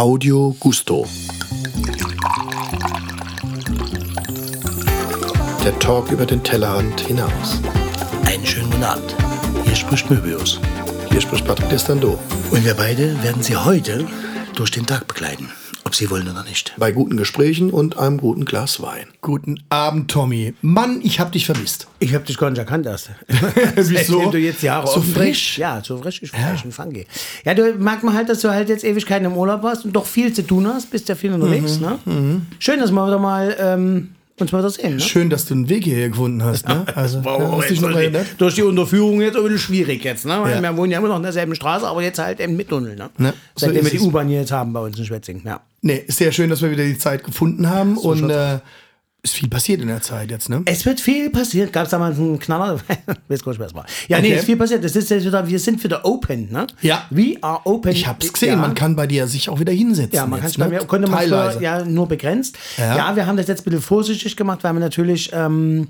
Audio Gusto. Der Talk über den Tellerrand hinaus. Einen schönen guten Abend. Hier spricht Möbius. Hier spricht Patrick Destando. Und wir beide werden Sie heute durch den Tag begleiten. Ob Sie wollen oder nicht. Bei guten Gesprächen und einem guten Glas Wein. Guten Abend, Tommy. Mann, ich hab dich vermisst. Ich habe dich gar nicht erkannt erst. Wieso? Du jetzt Haare So offen frisch? trägst. Ja, so frisch, ich frisch und funky. Ja, du merkt man halt, dass du halt jetzt Ewigkeiten im Urlaub warst und doch viel zu tun hast. Bist ja viel unterwegs, ne? Schön, dass wir wieder mal ähm, uns mal das sehen, ne? Schön, dass du einen Weg hierher gefunden hast. Ne? Also, Wow, ja, hast dich noch durch, die, erinnert? durch die Unterführung jetzt ein bisschen schwierig jetzt, ne? Weil Ja. Wir wohnen ja immer noch in derselben Straße, aber jetzt halt im Mittunnel, ne? Ne, so Seitdem wir ist die. U-Bahn hier jetzt haben bei uns in Schwetzing, ja. Nee, sehr schön, dass wir wieder die Zeit gefunden haben. und schaut's äh, ist viel passiert in der Zeit jetzt, ne? Es wird viel passiert. Gab es damals einen Knaller? Weiß gar nicht, es war. Ja, nee, Okay. ist viel passiert. Das ist jetzt wieder, wir sind wieder open, ne? Ja. We are open. Ich hab's gesehen, Ja. man kann bei dir sich auch wieder hinsetzen. Ja, man kann bei mir, konnte man ja nur begrenzt. Ja. Ja. wir haben das jetzt ein bisschen vorsichtig gemacht, weil wir natürlich ähm,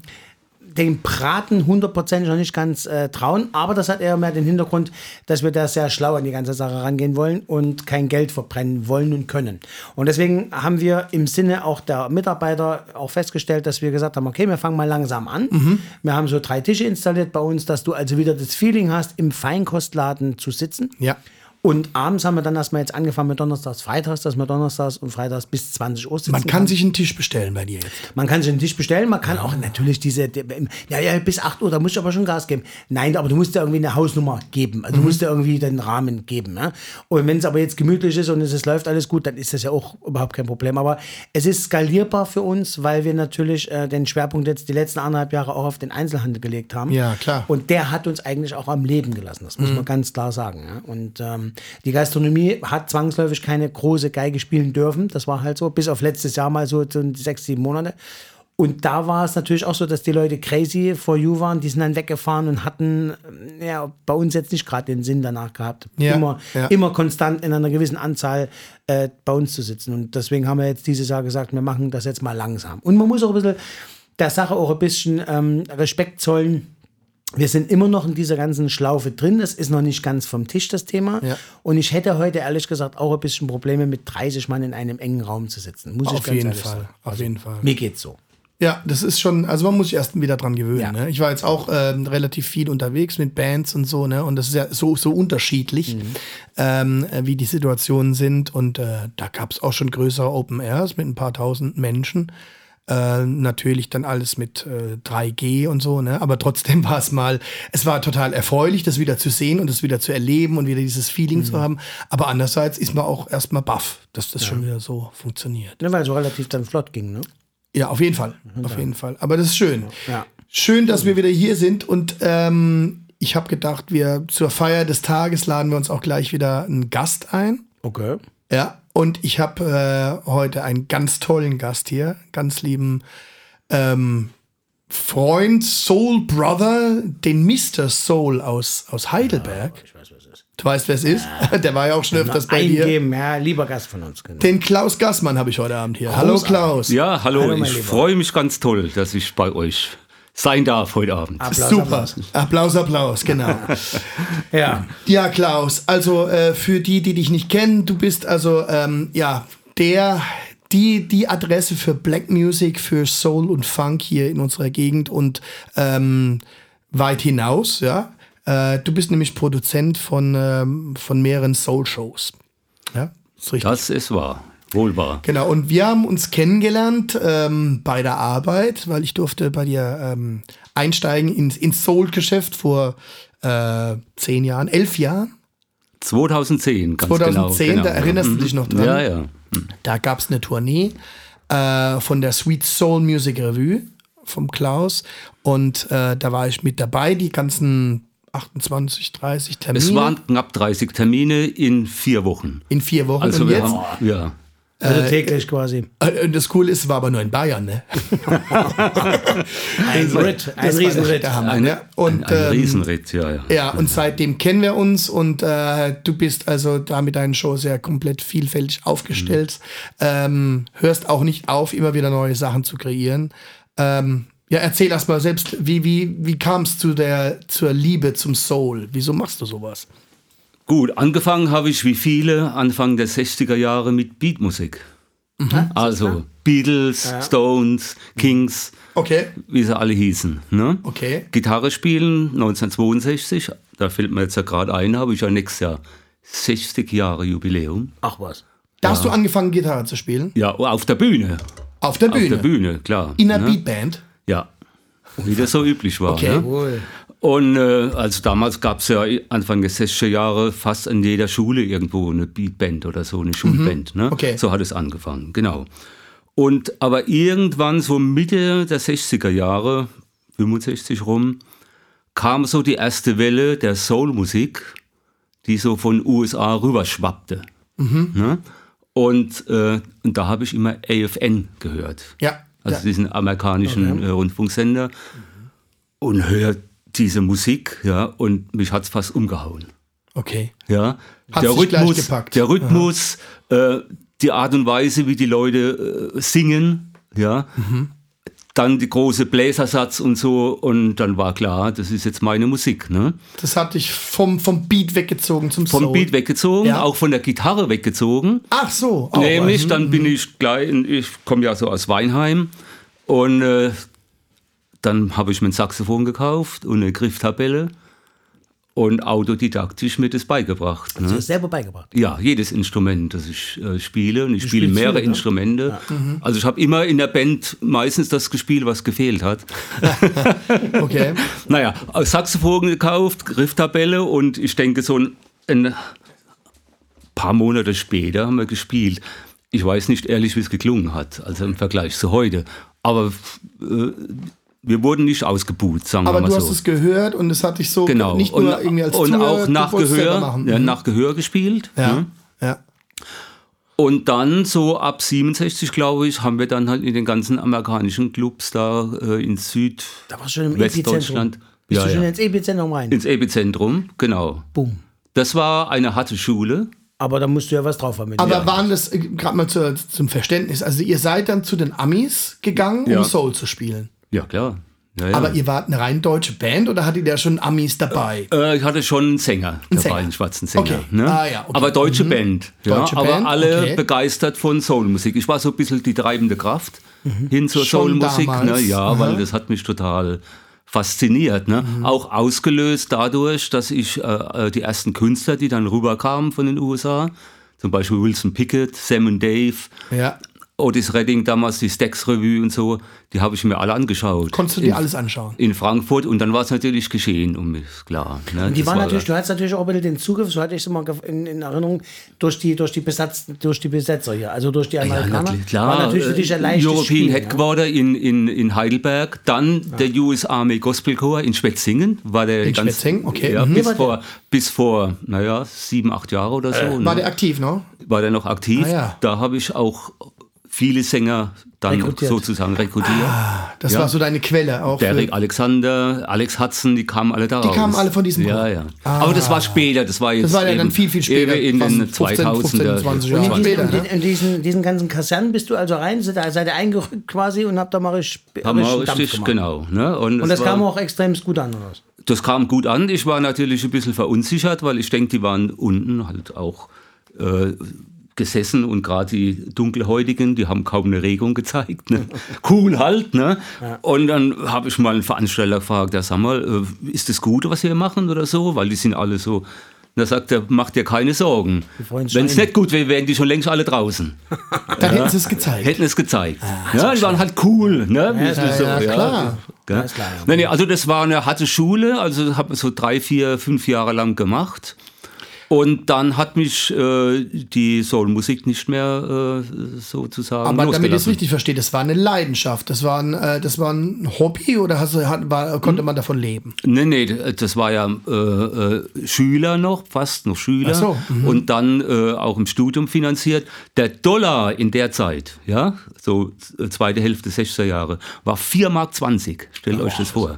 den Braten hundertprozentig noch nicht ganz äh, trauen. Aber das hat eher mehr den Hintergrund, dass wir da sehr schlau an die ganze Sache rangehen wollen und kein Geld verbrennen wollen und können. Und deswegen haben wir im Sinne auch der Mitarbeiter auch festgestellt, dass wir gesagt haben, okay, wir fangen mal langsam an. Mhm. Wir haben so drei Tische installiert bei uns, dass du also wieder das Feeling hast, im Feinkostladen zu sitzen. Ja. Und abends haben wir dann erstmal jetzt angefangen mit Donnerstags, Freitags, dass wir Donnerstags und Freitags bis 20 Uhr sitzen. Man kann sich einen Tisch bestellen bei dir jetzt. man kann sich einen Tisch bestellen, man kann auch natürlich diese, ja, ja, bis 8 Uhr, da musst du aber schon Gas geben. Nein, aber du musst ja irgendwie eine Hausnummer geben. Also du musst ja irgendwie den Rahmen geben. Ja? Und wenn es aber jetzt gemütlich ist und es, es läuft alles gut, dann ist das ja auch überhaupt kein Problem. Aber es ist skalierbar für uns, weil wir natürlich äh, den Schwerpunkt jetzt die letzten anderthalb Jahre auch auf den Einzelhandel gelegt haben. Ja, klar. Und der hat uns eigentlich auch am Leben gelassen, das muss man ganz klar sagen. Ja? Und ähm, die Gastronomie hat zwangsläufig keine große Geige spielen dürfen. Das war halt so, bis auf letztes Jahr mal so, so sechs, sieben Monate. Und da war es natürlich auch so, dass die Leute crazy for you waren, die sind dann weggefahren und hatten ähm, ja, bei uns jetzt nicht gerade den Sinn danach gehabt, Ja, immer, ja. immer konstant in einer gewissen Anzahl äh, bei uns zu sitzen. Und deswegen haben wir jetzt dieses Jahr gesagt, wir machen das jetzt mal langsam. Und man muss auch ein bisschen der Sache auch ein bisschen ähm, Respekt zollen. Wir sind immer noch in dieser ganzen Schlaufe drin. Das ist noch nicht ganz vom Tisch, das Thema. Ja. Und ich hätte heute ehrlich gesagt auch ein bisschen Probleme mit 30 Mann in einem engen Raum zu sitzen. Muss ich Auf ganz jeden ehrlich Fall. sagen. Auf jeden Fall. Mir geht's so. Ja, das ist schon, also man muss sich erst wieder dran gewöhnen. Ja. Ne? Ich war jetzt auch ähm, relativ viel unterwegs mit Bands und so, ne? Und das ist ja so, so unterschiedlich, Mhm. ähm, äh, wie die Situationen sind. Und äh, da gab es auch schon größere Open Airs mit ein paar tausend Menschen. Äh, natürlich dann alles mit äh, 3G und so, ne? Aber trotzdem war es mal, es war total erfreulich, das wieder zu sehen und das wieder zu erleben und wieder dieses Feeling Mhm. zu haben. Aber andererseits ist man auch erstmal baff, dass das schon wieder so funktioniert. Ne, weil es so relativ dann flott ging. Ne? Ja, auf jeden Fall. Auf jeden Fall. Aber das ist schön. Ja. Schön, dass wir wieder hier sind und ähm, ich habe gedacht, wir zur Feier des Tages laden wir uns auch gleich wieder einen Gast ein. Okay. Ja. Und ich habe äh, heute einen ganz tollen Gast hier, ganz lieben ähm, Freund, Soul Brother, den Mr. Soul aus, aus Heidelberg. Ich weiß, was es ist. Du weißt, wer es ist? Der war ja auch schon öfters bei dir. Eingeben, ja, lieber Gast von uns. Genau. Den Klaus Gassmann habe ich heute Abend hier. Hallo Klaus. Ja, hallo, Hallo, ich freue mich ganz toll, dass ich bei euch sein darf heute Abend. Applaus, Super. Applaus. Applaus, Applaus, genau. Ja. Ja, Klaus, also äh, für die, die dich nicht kennen, du bist also ähm, ja der die, die Adresse für Black Music, für Soul und Funk hier in unserer Gegend und ähm, weit hinaus, ja. Äh, du bist nämlich Produzent von, ähm, von mehreren Soul-Shows. Ja, ist richtig. Das ist wahr, wohl wahr. Genau, und wir haben uns kennengelernt ähm, bei der Arbeit, weil ich durfte bei dir ähm, einsteigen ins, ins Soul-Geschäft vor äh, zehn Jahren, elf Jahren. 2010, ganz 2010, genau. da genau. erinnerst du Mhm. dich noch dran? Ja, ja. Da gab es eine Tournee äh, von der Sweet Soul Music Revue vom Klaus und äh, da war ich mit dabei, die ganzen 28, 30 Termine Es waren knapp 30 Termine in vier Wochen. in vier Wochen. Also und wir jetzt, haben, ja. Also täglich quasi. äh, das Coole ist, es war aber nur in Bayern, ne? Ein Ritt, ein Riesenritt. der Hammer, Ein, ne? Und, ein, ein ähm, Riesenritt, ja, ja. Ja, und seitdem kennen wir uns und äh, du bist also da mit deinen Shows ja komplett vielfältig aufgestellt. Ähm, hörst auch nicht auf, immer wieder neue Sachen zu kreieren. Ähm, ja, erzähl erst mal selbst, wie, wie, wie kam es zu der, zur Liebe zum Soul? Wieso machst du sowas? Gut, angefangen habe ich wie viele Anfang der 60er Jahre mit Beatmusik. Also Beatles, Stones, Kings, Okay. wie sie alle hießen. Ne? Okay. Gitarre spielen 1962, da fällt mir jetzt ja gerade ein, habe ich ja nächstes Jahr 60 Jahre Jubiläum. Ach was. Da hast du angefangen, Gitarre zu spielen? Ja, auf der Bühne. Auf der Bühne. Auf der Bühne, klar. In einer ne? Beatband. Ja, wie das so üblich war. Okay. Ne? Und äh, also damals gab es ja Anfang der 60er Jahre fast in jeder Schule irgendwo eine Beatband oder so, eine Schulband. Ne? Okay. So hat es angefangen, genau. Und aber irgendwann so Mitte der 60er Jahre, 65 rum, kam so die erste Welle der Soulmusik, die so von USA rüberschwappte. Ne? Und, äh, und da habe ich immer AFN gehört. Ja. Also ja. diesen amerikanischen äh, Rundfunksender. Und hört diese Musik, ja, und mich hat es fast umgehauen. Okay. Ja. Hat's der Rhythmus, der Rhythmus, äh, die Art und Weise, wie die Leute äh, singen, ja. Mhm. Dann die große Bläsersatz und so, und dann war klar, das ist jetzt meine Musik. Ne? Das hat dich vom, vom Beat weggezogen zum Vom Soul. Beat weggezogen, Ja. auch von der Gitarre weggezogen. Ach so. auch Nämlich, was. dann bin ich gleich, ich komme ja so aus Weinheim und äh, dann habe ich mir ein Saxophon gekauft und eine Grifftabelle und autodidaktisch mir das beigebracht. Du Ne? hast selber beigebracht. Ja, jedes Instrument, das ich äh, spiele und ich spiele mehrere viel, ne? Instrumente. Also ich habe immer in der Band meistens das gespielt, was gefehlt hat. Okay. Naja, Saxophon gekauft, Grifftabelle und ich denke so ein, ein paar Monate später haben wir gespielt. Ich weiß nicht ehrlich, wie es geklungen hat, also im Vergleich zu heute. Aber äh, wir wurden nicht ausgebuht, sagen Aber wir mal du so. hast es gehört und es hat dich so genau. nicht und, nur irgendwie als und Zuhörer, auch du nach Gehör, ja, Mhm. nach Gehör gespielt. ja. ne? ja. Und dann so ab 67, glaube ich, haben wir dann halt in den ganzen amerikanischen Clubs da äh, in Süd, Da warst du schon im Epizentrum. Westdeutschland. Bist Ja, du schon ja. ins Epizentrum rein? ins Epizentrum, genau. Boom. Das war eine harte Schule. Aber da musst du ja was drauf haben. Aber dir. waren das, gerade mal zu, zum Verständnis, also ihr seid dann zu den Amis gegangen, um Ja. Soul zu spielen. Ja, klar. Ja, ja. Aber ihr wart eine rein deutsche Band oder hattet ihr schon Amis dabei? äh, ich hatte schon einen Sänger dabei, Sänger. einen schwarzen Sänger. Okay. Ne? Ah, ja, okay. Aber deutsche Band. Ja, Deutsche aber Band, alle okay. begeistert von Soulmusik. Ich war so ein bisschen die treibende Kraft hin zur Mhm. Schon Soulmusik. Ne? Ja. Mhm. weil das hat mich total fasziniert. Ne? Auch ausgelöst dadurch, dass ich äh, äh, die ersten Künstler, die dann rüberkamen von den USA, zum Beispiel Wilson Pickett, Sam und Dave, Ja. Otis Redding damals, die Stax Revue und so, die habe ich mir alle angeschaut. Konntest du dir in, alles anschauen? In Frankfurt und dann war es natürlich geschehen, um mich klar. Ne? Und die Das waren war- natürlich, du hattest natürlich auch ein bisschen den Zugriff, so hatte ich es immer in, in Erinnerung, durch die, durch, die Besatz, durch die Besetzer hier, also durch die Ja, Amerikaner. natürlich, klar. War natürlich für dich ein äh, leichtes European Spiel, ja. Headquarter in, in, in Heidelberg, dann der US Army Gospel Corps in Schwetzingen, war der In ganz, Schwetzingen, okay. Ja, Mhm. bis, vor, bis vor, naja, sieben, acht Jahre oder so. ne? War der aktiv, ne? war der noch aktiv. Ah, ja. Da habe ich auch viele Sänger dann Rekrutiert. sozusagen rekrutiert. Das Ja. war so deine Quelle auch. Der für- Rick Alexander, Alex Hudson, die kamen alle da Die kamen alle von diesem Ja, ja. Aber das war später, das war jetzt Das war ja dann eben- viel, viel später, in den 15, 2000er. 20 Und in diesen, später, in, in diesen, diesen ganzen Kasernen bist du also rein, seid, ihr- seid ihr eingerückt quasi und habt da mal richtig, Haben wir richtig Dampf richtig, gemacht. genau. Ne? Und das war- kam auch extrem gut an, oder was? Das kam gut an. Ich war natürlich ein bisschen verunsichert, weil ich denke, die waren unten halt auch äh, gesessen und gerade die Dunkelhäutigen, die haben kaum eine Regung gezeigt. Ne? Cool halt. Ne? Und dann habe ich mal einen Veranstalter gefragt, ja, sag mal, äh, ist das gut, was wir machen oder so? Weil die sind alle so. Da sagt er, mach dir keine Sorgen. Wenn es nicht gut wäre, wären die schon längst alle draußen. Dann hätten sie es gezeigt. Hätten es gezeigt. ja, die waren halt cool. Ne? Ja, das so? ja, klar. Ist klar, ja. Nee, nee, also das war eine harte Schule, also habe so drei, vier, fünf Jahre lang gemacht. Und dann hat mich äh, die Soulmusik nicht mehr äh, sozusagen Aber damit ich es losgelassen. richtig verstehe, das war eine Leidenschaft. Das war ein, äh, das war ein Hobby oder hast hat, war, Hm. konnte man davon leben? Nee, nee, das war ja äh, äh, Schüler noch, fast noch Schüler. Ach so, mhm. Und dann äh, auch im Studium finanziert. Der Dollar in der Zeit, ja, so äh, zweite Hälfte 60er Jahre, war 4,20 Mark. Stellt euch das vor.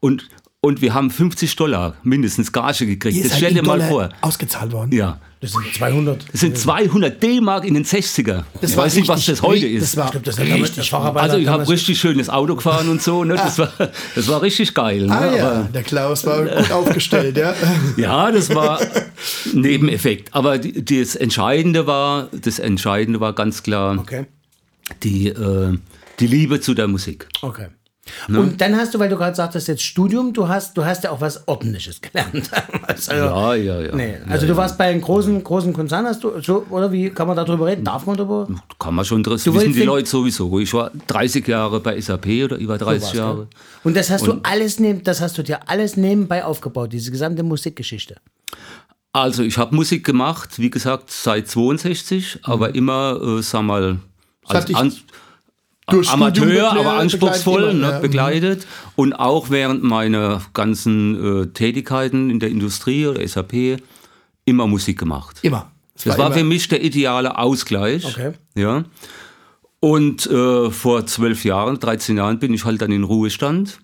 Und und wir haben 50 Dollar mindestens Gage gekriegt. Ihr Das seid stell dir mal Dollar vor. ausgezahlt worden. Ja. Das sind 200. Das sind 200 D-Mark in den 60er. Das ich war weiß nicht, was richtig- das heute das ist. war Ich glaube, das der Facharbeiter Also ich habe richtig schönes Auto gefahren und so. Ne? Das, war, das war richtig geil. Ne? Ah ja, Aber, der Klaus war gut aufgestellt, ja. ja, das war Nebeneffekt. Aber die, das Entscheidende war, das Entscheidende war ganz klar Okay. die, äh, die Liebe zu der Musik. Okay. Und dann hast du, weil du gerade sagtest, jetzt Studium, du hast, du hast ja auch was Ordentliches gelernt. also, Ja, ja, ja. Nee, also du warst bei einem großen, großen Konzern, hast du, so, oder wie kann man darüber reden? Darf man darüber? Kann man schon, das Du wissen die Leute sowieso. Ich war 30 Jahre bei SAP oder über 30 war's, Jahre. Und das hast du alles neben, das hast du dir alles nebenbei aufgebaut, diese gesamte Musikgeschichte. Also ich habe Musik gemacht, wie gesagt, seit 62, aber immer, äh, sag mal, als Durch Amateur, aber anspruchsvoll ne, ja. begleitet. Und auch während meiner ganzen äh, Tätigkeiten in der Industrie oder SAP immer Musik gemacht. Immer. Es Das war immer- für mich der ideale Ausgleich. Okay. Ja. Und äh, vor zwölf Jahren, 13 Jahren bin ich halt dann in Ruhestand.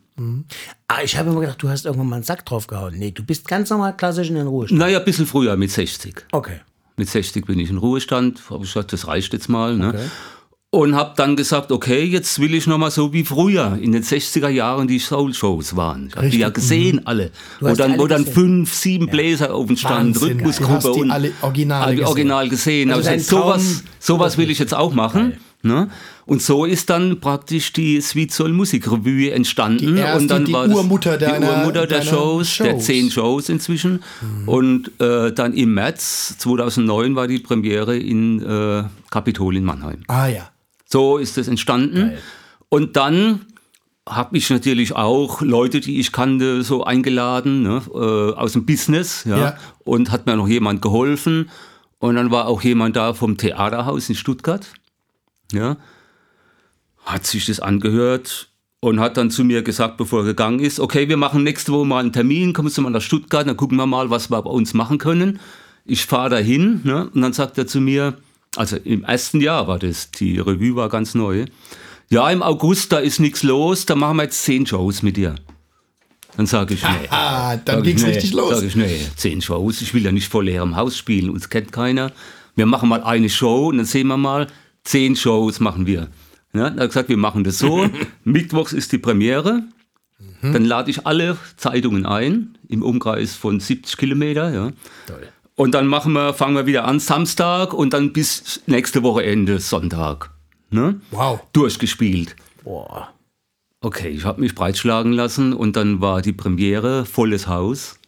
Ah, ich habe immer gedacht, du hast irgendwann mal einen Sack draufgehauen. Nee, du bist ganz normal klassisch in den Ruhestand. Naja, ein bisschen früher, mit 60. Okay. Mit 60 bin ich in Ruhestand. Habe ich gesagt, das reicht jetzt mal. Ne? Und habe dann gesagt, okay, jetzt will ich noch mal so wie früher in den 60er Jahren die Soul-Shows waren. Ich habe die ja gesehen alle. Wo dann, alle wo dann fünf, sieben Bläser auf dem Stand, Wahnsinn, Rhythmusgruppe die und alle Originale alle gesehen. original gesehen. Also Also sowas, sowas will ich jetzt auch machen. Ne? Und so ist dann praktisch die Sweet Soul Musikrevue entstanden. Die erste, und dann die war Urmutter deiner- die Urmutter der deiner Shows, der Shows. zehn Shows inzwischen. Und äh, dann im März 2009 war die Premiere in äh, Kapitol in Mannheim. Ah ja. So ist es entstanden. Und dann habe ich natürlich auch Leute, die ich kannte, so eingeladen ne, äh, aus dem Business. Ja, Ja. Und hat mir noch jemand geholfen. Und dann war auch jemand da vom Theaterhaus in Stuttgart. Ja, hat sich das angehört und hat dann zu mir gesagt, bevor er gegangen ist, okay, wir machen nächste Woche mal einen Termin, kommst du mal nach Stuttgart, dann gucken wir mal, was wir bei uns machen können. Ich fahre dahin ne, und dann sagt er zu mir, also im ersten Jahr war das, die Revue war ganz neu. Ja, im August, da ist nichts los, da machen wir jetzt zehn Shows mit dir. Dann sage ich, nee. Ah, dann Sag ich, ging's nee. richtig los. Sag ich, nee, zehn Shows, ich will ja nicht vor leerem Haus spielen, uns kennt keiner. Wir machen mal eine Show und dann sehen wir mal, zehn Shows machen wir. Ja, dann hat gesagt, wir machen das so. Mittwochs ist die Premiere. Dann lade ich alle Zeitungen ein, im Umkreis von 70 Kilometer. Ja. Und dann machen wir, fangen wir wieder an, Samstag und dann bis nächste Woche Ende, Sonntag. Ne? Wow. Durchgespielt. Boah. Okay, ich habe mich breitschlagen lassen und dann war die Premiere, volles Haus.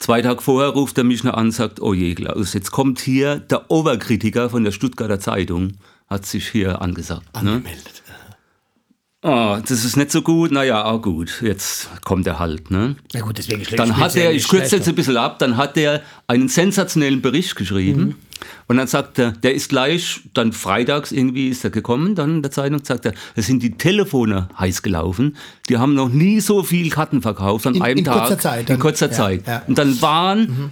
Zwei Tage vorher ruft er mich noch an und sagt, oh je, Klaus, jetzt kommt hier der Oberkritiker von der Stuttgarter Zeitung, hat sich hier angesagt. Ne? Ah, das ist nicht so gut, naja, auch gut, jetzt kommt er halt. Ne? Na gut, deswegen schlägt Dann hat er, ich kürze jetzt ein bisschen ab, dann hat er einen sensationellen Bericht geschrieben. Mhm. Und dann sagt er, der ist gleich, dann freitags irgendwie ist er gekommen, dann in der Zeitung sagt er, es sind die Telefone heiß gelaufen. Die haben noch nie so viel Karten verkauft an In- einem in Tag. kurzer Zeit In kurzer Zeit. ja. Und dann waren,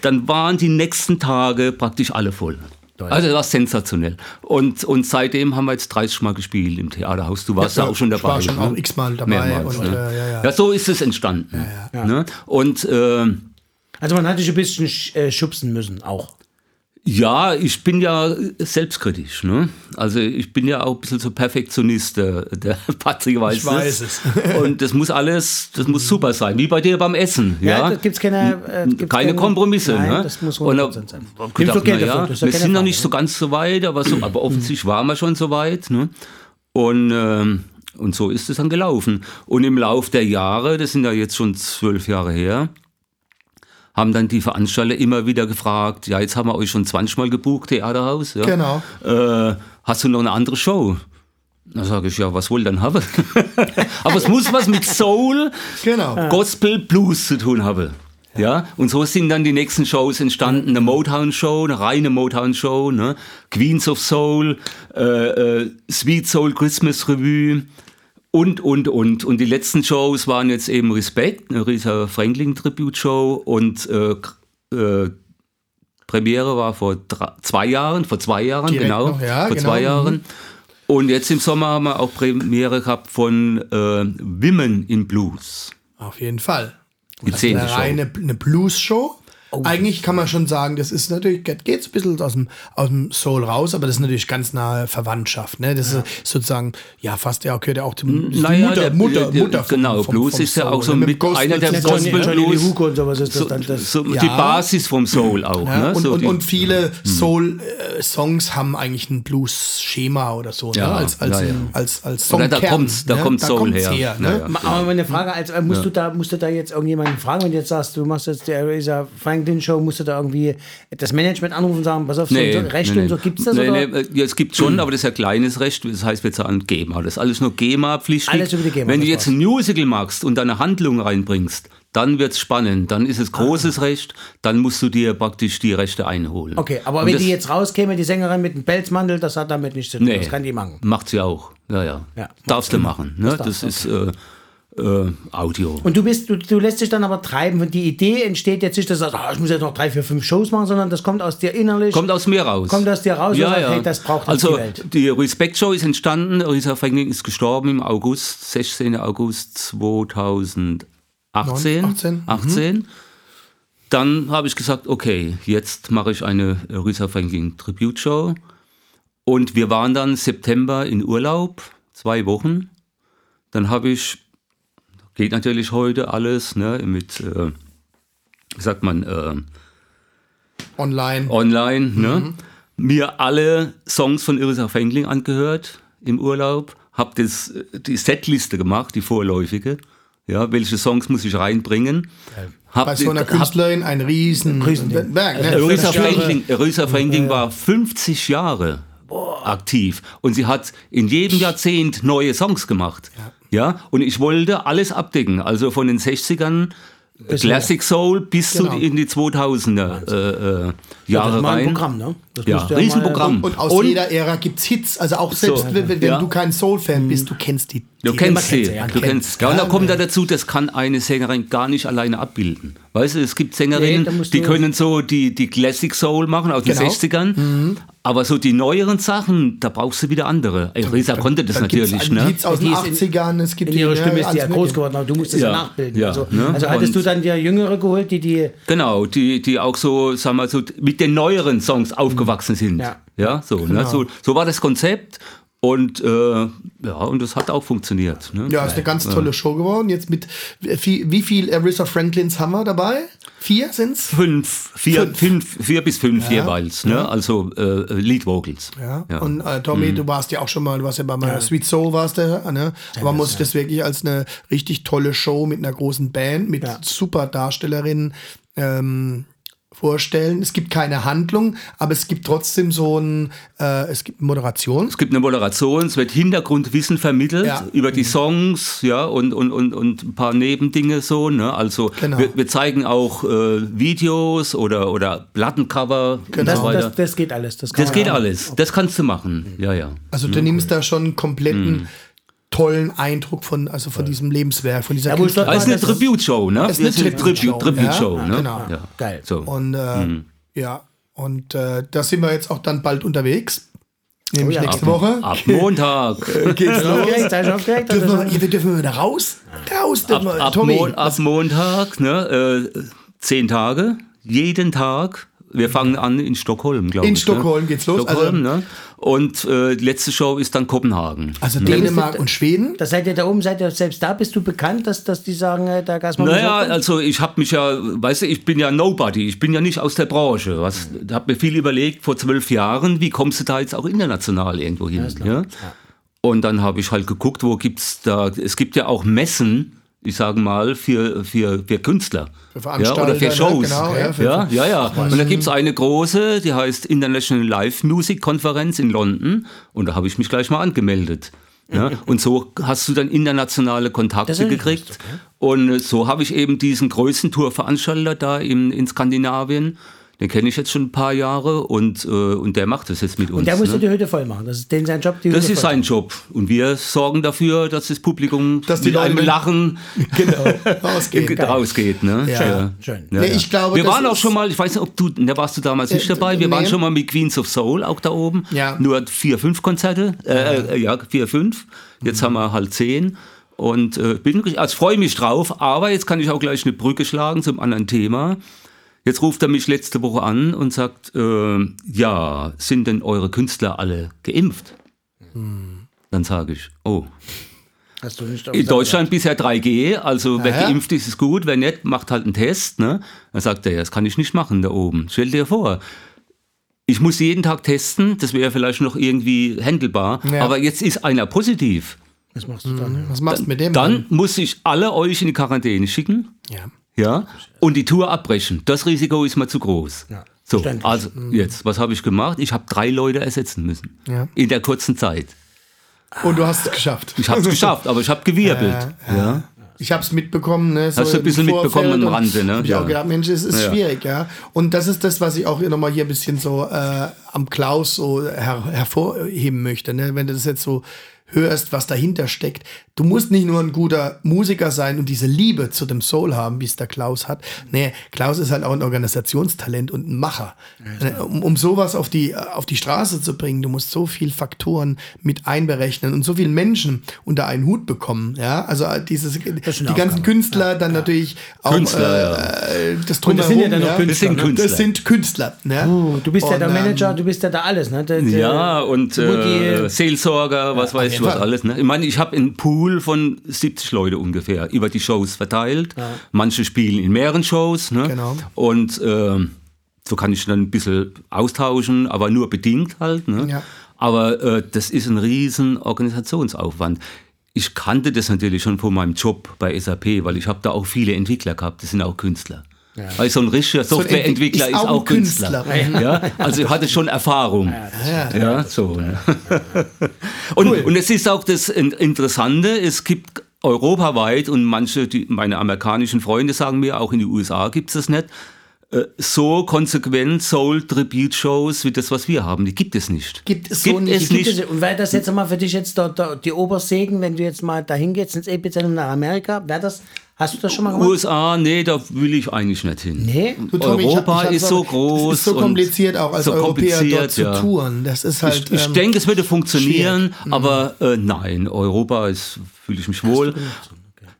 dann waren die nächsten Tage praktisch alle voll. Also das war sensationell. Und, und seitdem haben wir jetzt 30 Mal gespielt im Theaterhaus. Du warst Ja, ja, auch schon ich dabei. war schon ne? auch x-mal dabei Mehrmals, und, ne? äh, ja, ja. ja, so ist es entstanden. Ne? Und äh, Also man hat dich ein bisschen sch- äh, schubsen müssen, auch. Ja, ich bin ja selbstkritisch. Ne? Also ich bin ja auch ein bisschen so Perfektionist, der, der Patrick weiß Ich weiß es. es. Und das muss alles, das muss super sein, wie bei dir beim Essen. Ja, Ja, da gibt's keine, äh, gibt's keine Kompromisse. Nein, ne? das muss Und da 100% sein. hab ich Nimmst gedacht, Geld dafür, ja, ja wir keine sind noch nicht so ganz so weit, aber, so, aber offensichtlich waren wir schon so weit. Ne? Und, ähm, und so ist es dann gelaufen. Und im Lauf der Jahre, das sind ja jetzt schon zwölf Jahre her, haben dann die Veranstalter immer wieder gefragt, ja, jetzt haben wir euch schon 20 Mal gebucht, Theaterhaus. Ja. Genau. Äh, hast du noch eine andere Show? Da sage ich, ja, was wohl dann haben? Aber es muss was mit Soul, Genau. Gospel, Blues zu tun haben. Ja, und so sind dann die nächsten Shows entstanden. Eine Motown-Show, eine reine Motown-Show, ne? Queens of Soul, äh, äh, Sweet Soul Christmas Revue und, und, und. Und die letzten Shows waren jetzt eben Respekt, eine Rita Franklin Tribute Show und äh, äh, Premiere war vor drei, zwei Jahren, vor zwei Jahren, Direkt genau. noch, ja, vor genau, zwei mhm. Jahren. Und jetzt im Sommer haben wir auch Premiere gehabt von äh, Women in Blues. Auf jeden Fall. Zehnte eine Show. reine eine Blues-Show. Oh, Eigentlich kann man schon sagen, das ist natürlich, geht ein bisschen aus dem, aus dem Soul raus, aber das ist natürlich ganz nahe Verwandtschaft. Ne? Das ist sozusagen, ja, fast, ja, gehört ja auch die Naja, Mutter, der- Mutter, der- Mutter vom, genau, vom, Blues vom ist ja auch so ne? mit Gospel- einer der Gospel- Johnny, Johnny Blues. Hooker und sowas ist das So, dann das. so Ja. Die Basis vom Soul auch. Ja, ne? und, so und, die, und viele Soul-Songs haben eigentlich ein Blues-Schema oder so, ne? Ja, als, als, ja, ja. als, als Oder da kommt's- da ne? kommt Soul kommt's her. ne? Ja, ja. Aber meine Frage, also, musst, du da, musst du da jetzt irgendjemanden fragen, wenn du jetzt sagst, du machst jetzt die Aretha Franklin Show, musst du da irgendwie das Management anrufen und sagen, pass auf, so, Nee, so Rechte nee, und so, gibt es das? Nee, oder? nee, äh, ja, es gibt schon, aber das ist ja kleines Recht, das heißt, wir zahlen GEMA. Das ist alles nur GEMA-pflichtig. Alles über die GEMA, Wenn du das jetzt ein Musical machst und da eine Handlung reinbringst, dann wird es spannend. Dann ist es großes Recht, dann musst du dir praktisch die Rechte einholen. Okay, aber Und wenn das, die jetzt rauskäme, die Sängerin mit dem Pelzmantel, das hat damit nichts zu tun. Nee, Das kann die machen. Macht sie auch. Ja, ja. Ja, Darfst du machen. Ne? Das Das, darf, ist äh, äh, Audio. Und du bist, du, du lässt dich dann aber treiben, und die Idee entsteht jetzt nicht, dass du sagst, ah, ich muss jetzt noch drei, vier, fünf Shows machen, sondern das kommt aus dir innerlich. Kommt aus mir raus. Kommt aus dir raus und sagt, hey, das braucht jetzt also, die Welt. die Respect Show ist entstanden. Risa Franklin ist gestorben im August, 16. August 2018. 18, 18. Dann habe ich gesagt, okay, jetzt mache ich eine Risa Franklin Tribute Show. Und wir waren dann September in Urlaub, zwei Wochen. Dann habe ich, geht natürlich heute alles, ne, mit, äh, wie sagt man, äh, Online. online, ne? mir alle Songs von Irisa Fengling angehört im Urlaub, habe das die Setliste gemacht, die vorläufige. Ja, welche Songs muss ich reinbringen? Hab Bei so einer hab- Künstlerin ein riesen, Riesending. Werk. Ne? Risa Franklin war 50 Jahre aktiv und sie hat in jedem Jahrzehnt neue Songs gemacht. Ja. und ich wollte alles abdecken, also von den 60ern Classic Soul bis Genau. zu in die 2000er äh, äh, Jahre das ist mal ein rein. Programm, ne? Das Ja, du Riesenprogramm. Und aus jeder Ära gibt's Hits. Also auch selbst So, wenn, wenn ja. du kein Soul-Fan bist, du kennst die. Du die kennst kennt sie, ja, du kennst. Ja, und ja, da kommt ja. da dazu, das kann eine Sängerin gar nicht alleine abbilden. Weißt du, es gibt Nee, Sängerinnen, musst die du- können so die, die Classic Soul machen aus den Genau. 60ern, aber so die neueren Sachen, da brauchst du wieder andere. Ey, Risa konnte das Da natürlich, ne? Hits aus den Die ist in- 80ern, es gibt In ihrer die, Stimme ne, ist die ja groß geworden, aber du musst es ja, Ja, nachbilden. ja, also, ne? also hattest Und- du dann die Jüngere geholt, die die. Genau, die, die auch so, sagen wir so, mit den neueren Songs aufgewachsen sind. Ja. Ja, so, Genau. ne? so, so war das Konzept und äh, ja, und das hat auch funktioniert. Ne? Ja, ist eine ganz tolle Show geworden. Jetzt mit wie, viel Aretha Franklins haben wir dabei? Vier sind's? Fünf, vier, Fünf. fünf, vier bis fünf jeweils, ne? Also äh, Lead Vocals. Ja. Und äh, Tommy, du warst ja auch schon mal, du warst ja bei meiner Sweet Soul warst du, ne? Aber man muss das wirklich als eine richtig tolle Show mit einer großen Band, mit Ja. super Darstellerinnen ähm, vorstellen. Es gibt keine Handlung, aber es gibt trotzdem so ein, äh, es gibt Moderation. Es gibt eine Moderation, es wird Hintergrundwissen vermittelt Ja. über die Songs, ja, und, und, und, und ein paar Nebendinge so, ne? Also Genau. wir, wir zeigen auch äh, Videos oder, oder Plattencover und Das, so weiter. das, das geht alles. Das, kann Das geht alles, das kannst du machen, ja, ja. Also du nimmst da schon einen kompletten tollen Eindruck von, also von diesem Lebenswerk, von dieser Ja, ich dort Das ist eine Tribute-Show, ne? Das ist eine Tribute-Show, Tribute- Tribute-Show, ja, ne? genau. Ja. Geil. So. Und äh, ja, und äh, da sind wir jetzt auch dann bald unterwegs. Nämlich ja. nächste Woche. Ab Montag. Geht's los. Schon aufgeregt? Dürfen oder wir, wir dürfen wieder raus? Raus, dürfen ab, wir. ab, Tommy, Mon ab Montag, ne, äh, zehn Tage, jeden Tag. Wir fangen an in Stockholm, glaube In ich. Stockholm ne? geht's los, Stockholm, also- ne? Und äh, die letzte Show ist dann Kopenhagen. also Dänemark und Schweden. Da seid ihr da oben, seid ihr selbst da, bist du bekannt, dass, dass die sagen, äh, da Gasmann Naja, also ich habe mich ja, weißt du, ich bin ja Nobody, ich bin ja nicht aus der Branche. Was, habe mir viel überlegt vor zwölf Jahren, wie kommst du da jetzt auch international irgendwo hin? Ja, Und dann habe ich halt geguckt, wo gibt's da, es gibt ja auch Messen, ich sage mal, für, für, für Künstler. Für ja, oder für ne? Shows. Genau, ja, für- ja, ja, ja. Und da gibt's eine große, die heißt International Live Music Konferenz in London. Und da habe ich mich gleich mal angemeldet. Ja, und so hast du dann internationale Kontakte gekriegt. Und äh, so habe ich eben diesen größten Tourveranstalter da in, in Skandinavien. Den kenne ich jetzt schon ein paar Jahre und, äh, und der macht das jetzt mit uns. Und der musste ne? die Hütte voll machen. Das ist den sein Job, die Das Hütte ist sein Job. Und wir sorgen dafür, dass das Publikum Dass die mit einem Leute- Lachen Genau, rausgehen. rausgeht. Ne? Ja. Schön. Ja, Nee, ja. ich glaube, wir waren auch schon mal, ich weiß nicht, ob du, da warst du damals nicht Äh, dabei, wir waren nee. schon mal mit Queens of Soul auch da oben. Ja. Nur vier, fünf Konzerte, äh, äh, ja, vier, fünf. Jetzt haben wir halt zehn. Und äh, bin also freue mich drauf, aber jetzt kann ich auch gleich eine Brücke schlagen zum anderen Thema. Jetzt ruft er mich letzte Woche an und sagt, äh, ja, sind denn eure Künstler alle geimpft? Hm. Dann sage ich, oh. Hast du nicht In Deutschland bisher 3G, also wer ja. geimpft ist, ist gut, wer nicht, macht halt einen Test. Ne? Dann sagt er, ja, das kann ich nicht machen da oben. Stell dir vor, ich muss jeden Tag testen, das wäre vielleicht noch irgendwie handelbar, Ja. aber jetzt ist einer positiv. Was machst du dann? Was machst du mit dem? Dann muss ich alle euch in die Quarantäne schicken. Ja. Ja, und die Tour abbrechen. Das Risiko ist mir zu groß. Ja, so, also jetzt, was habe ich gemacht? Ich habe drei Leute ersetzen müssen. Ja. In der kurzen Zeit. Und du hast es geschafft. Ich habe es geschafft, aber ich habe gewirbelt. Ja, Ich habe es mitbekommen. Ne, so Hast du ein bisschen Vorfeld mitbekommen am Rande, ne? Ich Ja. auch gedacht, Mensch, es ist Ja. schwierig, ja. Und das ist das, was ich auch nochmal hier ein bisschen so äh, am Klaus so her hervorheben möchte. Ne? Wenn du das jetzt so hörst, was dahinter steckt. Du musst nicht nur ein guter Musiker sein und diese Liebe zu dem Soul haben, wie es der Klaus hat. Nee, Klaus ist halt auch ein Organisationstalent und ein Macher. Ne, Um, um sowas auf die, auf die Straße zu bringen, du musst so viel Faktoren mit einberechnen und so viele Menschen unter einen Hut bekommen. Ja, also äh, dieses, die ganzen Aufgabe. Künstler, dann natürlich auch Künstler, äh, das Und das sind ja Drumherum, dann noch ja. Künstler, Das sind ne? Künstler. Das sind Künstler. Ne? Uh, du bist ja Und, der ähm, Manager, du bist ja da alles, ne? Der, der, Ja, und äh, Seelsorger, was weiß ich jeden was Fall. alles. Ne? Ich meine, ich habe einen Pool von 70 Leute ungefähr über die Shows verteilt. Manche spielen in mehreren Shows. Ne? Genau. Und ähm, so kann ich dann ein bisschen austauschen, aber nur bedingt halt. Ne? Ja. Aber äh, das ist ein riesen Organisationsaufwand. Ich kannte das natürlich schon von meinem Job bei SAP, weil ich habe da auch viele Entwickler gehabt, das sind auch Künstler. Weil so ein richtiger Softwareentwickler Entwick- ist, auch Künstler. Künstler. Ja, also ich hatte schon Erfahrung. Ja, so. Und, und es ist auch das In- Interessante, es gibt europaweit und manche, die, meine amerikanischen Freunde sagen mir, auch in den USA gibt es das nicht, äh, so konsequent Soul-Tribute-Shows wie das, was wir haben. Die gibt es nicht. Gibt es so gibt nicht. es Gibt nicht. es- Und wäre das jetzt mal für dich jetzt der, der, die Obersegen, wenn du jetzt mal dahin gehst ins Epizentrum nach Amerika, wäre das, hast du das schon mal gemacht? USA, nee, da will ich eigentlich nicht hin. Nee? Du, Tommy, ich hab- Europa ich ist auch- so groß. Es ist so kompliziert auch als so Europäer dort kompliziert, zu ja. touren. Das ist halt. Ich, ich ähm, denke, es würde funktionieren, schwierig. aber äh, nein, Europa ist, fühle ich mich wohl.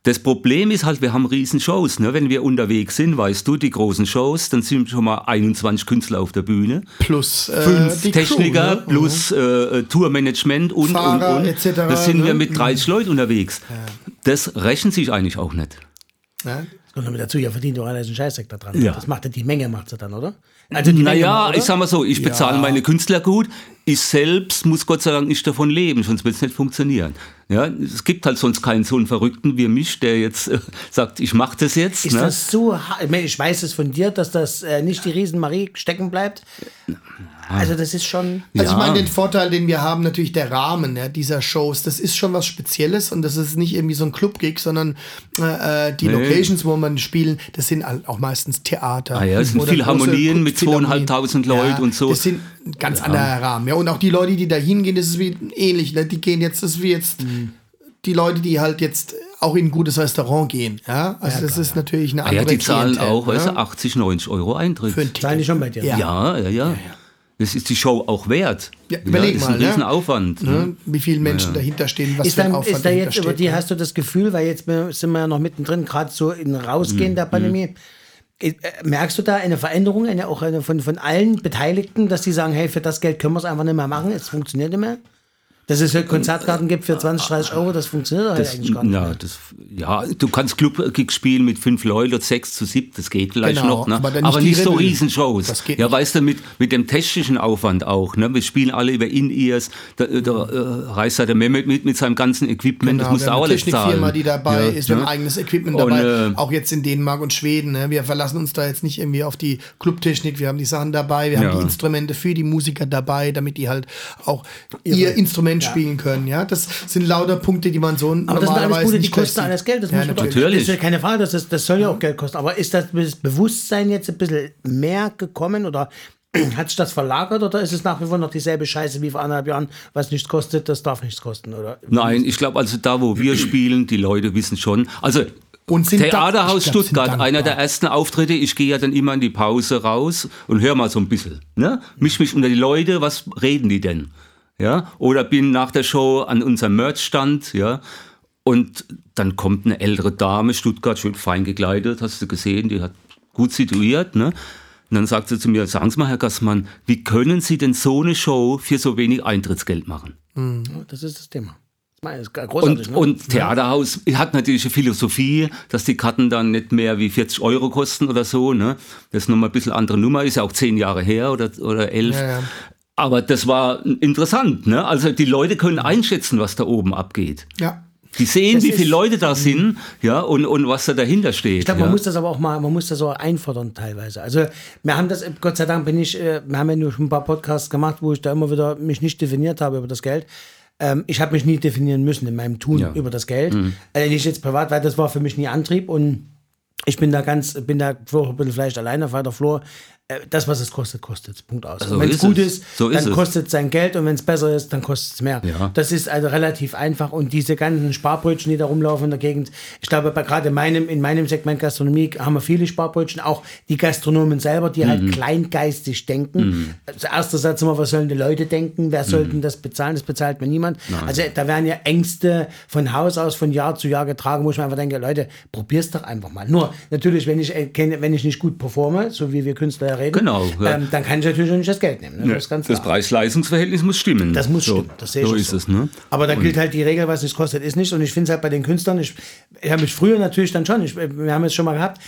Das Problem ist halt, wir haben riesen Shows. Ne? Wenn wir unterwegs sind, weißt du, die großen Shows, dann sind schon mal 21 Künstler auf der Bühne. plus äh, Fünf die Techniker Crew, ne? plus äh, Tourmanagement und, Fahrer und, und. etc., Das sind wir ne? mit 30 Leuten unterwegs. Das rechnet sich eigentlich auch nicht. Ja. Das kommt noch mit dazu, ihr verdient doch alles einen Scheißdreck da dran. Ja. Das macht ja die Menge, macht sie dann, oder? Also die Menge, Naja, oder? ich sag mal so, ich bezahle meine Künstler gut. Ich selbst muss Gott sei Dank nicht davon leben, sonst wird es nicht funktionieren. Ja, es gibt halt sonst keinen so einen Verrückten wie mich, der jetzt äh, sagt, ich mache das jetzt. Ist ne? das so, ich meine, ich weiß es von dir, dass das äh, nicht die Riesenmarie stecken bleibt. Also das ist schon. Also Ja. ich meine, den Vorteil, den wir haben, natürlich der Rahmen ja, dieser Shows, das ist schon was Spezielles und das ist nicht irgendwie so ein Club-Gig, sondern äh, äh, die Nee. Locations, wo man spielen, das sind auch meistens Theater. Ah ja, es sind viele Harmonien mit zweieinhalbtausend Leuten und so. Das sind ein ganz anderer Rahmen. Ja, und auch die Leute, die da hingehen, das ist wie ähnlich. Ne? Die gehen jetzt, das ist wie jetzt Mhm. die Leute, die halt jetzt auch in ein gutes Restaurant gehen. Ja, also das ist natürlich eine Ah andere ja, die zahlen Klientel, auch, weißt ne? du, 80, 90 Euro Eintritt. Für ein Zahlen die schon bei dir? Ja. ja, ja, ja, Das ist die Show auch wert. Ja, überleg ist mal, ein ne? Riesenaufwand. Ne? Wie viele Menschen dahinter stehen, was Ist, für ein dann, Aufwand ist da dahinter jetzt über steht, die, ne? hast du das Gefühl, weil jetzt sind wir ja noch mittendrin, gerade so in Rausgehen der Pandemie, äh, merkst du da eine Veränderung, eine, auch eine von, von allen Beteiligten, dass die sagen, hey, für das Geld können wir es einfach nicht mehr machen, es funktioniert nicht mehr? Dass es halt Konzertkarten gibt für 20, 30 Euro, das funktioniert doch halt Das, eigentlich gar nicht. ja, das, ja, du kannst Club-Gigs spielen mit fünf Leuten, sechs zu sieben, das geht vielleicht Genau, noch. Ne? aber Aber, nicht die nicht so. Riesenshows. Das ja, nicht. weißt du, mit, mit dem technischen Aufwand auch. Ne? Wir spielen alle über In-Ears, da, da äh, reist da der Mehmet mit mit seinem ganzen Equipment, das Genau, du haben auch eine alles Technikfirma, zahlen. die dabei Ja, ist, wir haben ne? eigenes Equipment Und, dabei, äh, auch jetzt in Dänemark und Schweden. Ne? Wir verlassen uns da jetzt nicht irgendwie auf die Clubtechnik, wir haben die Sachen dabei, wir Ja. haben die Instrumente für die Musiker dabei, damit die halt auch ihr Instrument spielen können. Ja, das sind lauter Punkte, die man so Aber das sind alles normalerweise Punkte, die nicht kosten alles. Geld. Das ja, muss man doch- natürlich. Natürlich. Ist ja keine Frage, das, ist, das soll ja auch Geld kosten. Aber ist das Bewusstsein jetzt ein bisschen mehr gekommen oder hat sich das verlagert oder ist es nach wie vor noch dieselbe Scheiße wie vor anderthalb Jahren, was nichts kostet, das darf nichts kosten? Oder? Nein, ich glaube, also da, wo wir spielen, die Leute wissen schon. Also Und sind Theaterhaus glaub, sind Stuttgart, einer der ersten Auftritte. Ich gehe ja dann immer in die Pause raus und höre mal so ein bisschen. Ne? Misch mich unter die Leute, was reden die denn? Ja? Oder bin nach der Show an unserem Merch-Stand, ja. Und dann kommt eine ältere Dame, Stuttgart, schön fein gekleidet, hast du gesehen, die hat gut situiert, ne? Und dann sagt sie zu mir, sagen Sie mal, Herr Gassmann, wie können Sie denn so eine Show für so wenig Eintrittsgeld machen? Das ist das Thema. Und, ne? und Theaterhaus hat natürlich eine Philosophie, dass die Karten dann nicht mehr wie 40 Euro kosten oder so. Ne? Das ist nochmal ein bisschen andere Nummer, ist ja auch zehn Jahre her oder, oder elf. Ja, ja. Aber das war interessant. Ne? Also die Leute können einschätzen, was da oben abgeht. Ja. Die sehen, Das wie viele Leute da sind ja, und, und was da dahinter steht. Ich glaube, ja. man muss das aber auch mal, man muss das auch einfordern teilweise. Also wir haben das, Gott sei Dank bin ich, äh, wir haben ja nur schon ein paar Podcasts gemacht, wo ich da immer wieder mich nicht definiert habe über das Geld. Ähm, ich habe mich nie definieren müssen in meinem Tun Ja. über das Geld. Also nicht jetzt privat, weil das war für mich nie Antrieb und ich bin da ganz, bin da ein bisschen vielleicht alleine auf weiter Flur. Äh, Das, was es kostet, kostet es. Punkt aus. So und wenn es gut ist, So ist dann kostet es sein Geld und wenn es besser ist, dann kostet es mehr. Ja. Das ist also relativ einfach und diese ganzen Sparbrötchen, die da rumlaufen in der Gegend, ich glaube, gerade in meinem, in meinem Segment Gastronomie haben wir viele Sparbrötchen, auch die Gastronomen selber, die Mhm. halt kleingeistig denken. Also erster Satz immer, was sollen die Leute denken? Wer Mhm. das bezahlen? Das bezahlt mir niemand. Also da werden ja Ängste von Haus aus von Jahr zu Jahr getragen, wo ich mir einfach denke, Leute, probier's doch einfach mal. Nur natürlich, wenn ich erkenne, wenn ich nicht gut performe, so wie wir Künstler ja reden, Genau, ja. ähm, dann kann ich natürlich auch nicht das Geld nehmen. Ne? Das ist ganz das. Preis-Leistungs-Verhältnis muss stimmen. Das muss so, stimmen, das sehe ich So ist so. es. Ne? Aber da gilt halt die Regel, was es kostet, ist nicht. Und ich finde es halt bei den Künstlern, ich, ich habe mich früher natürlich dann schon, ich, wir haben es schon mal gehabt,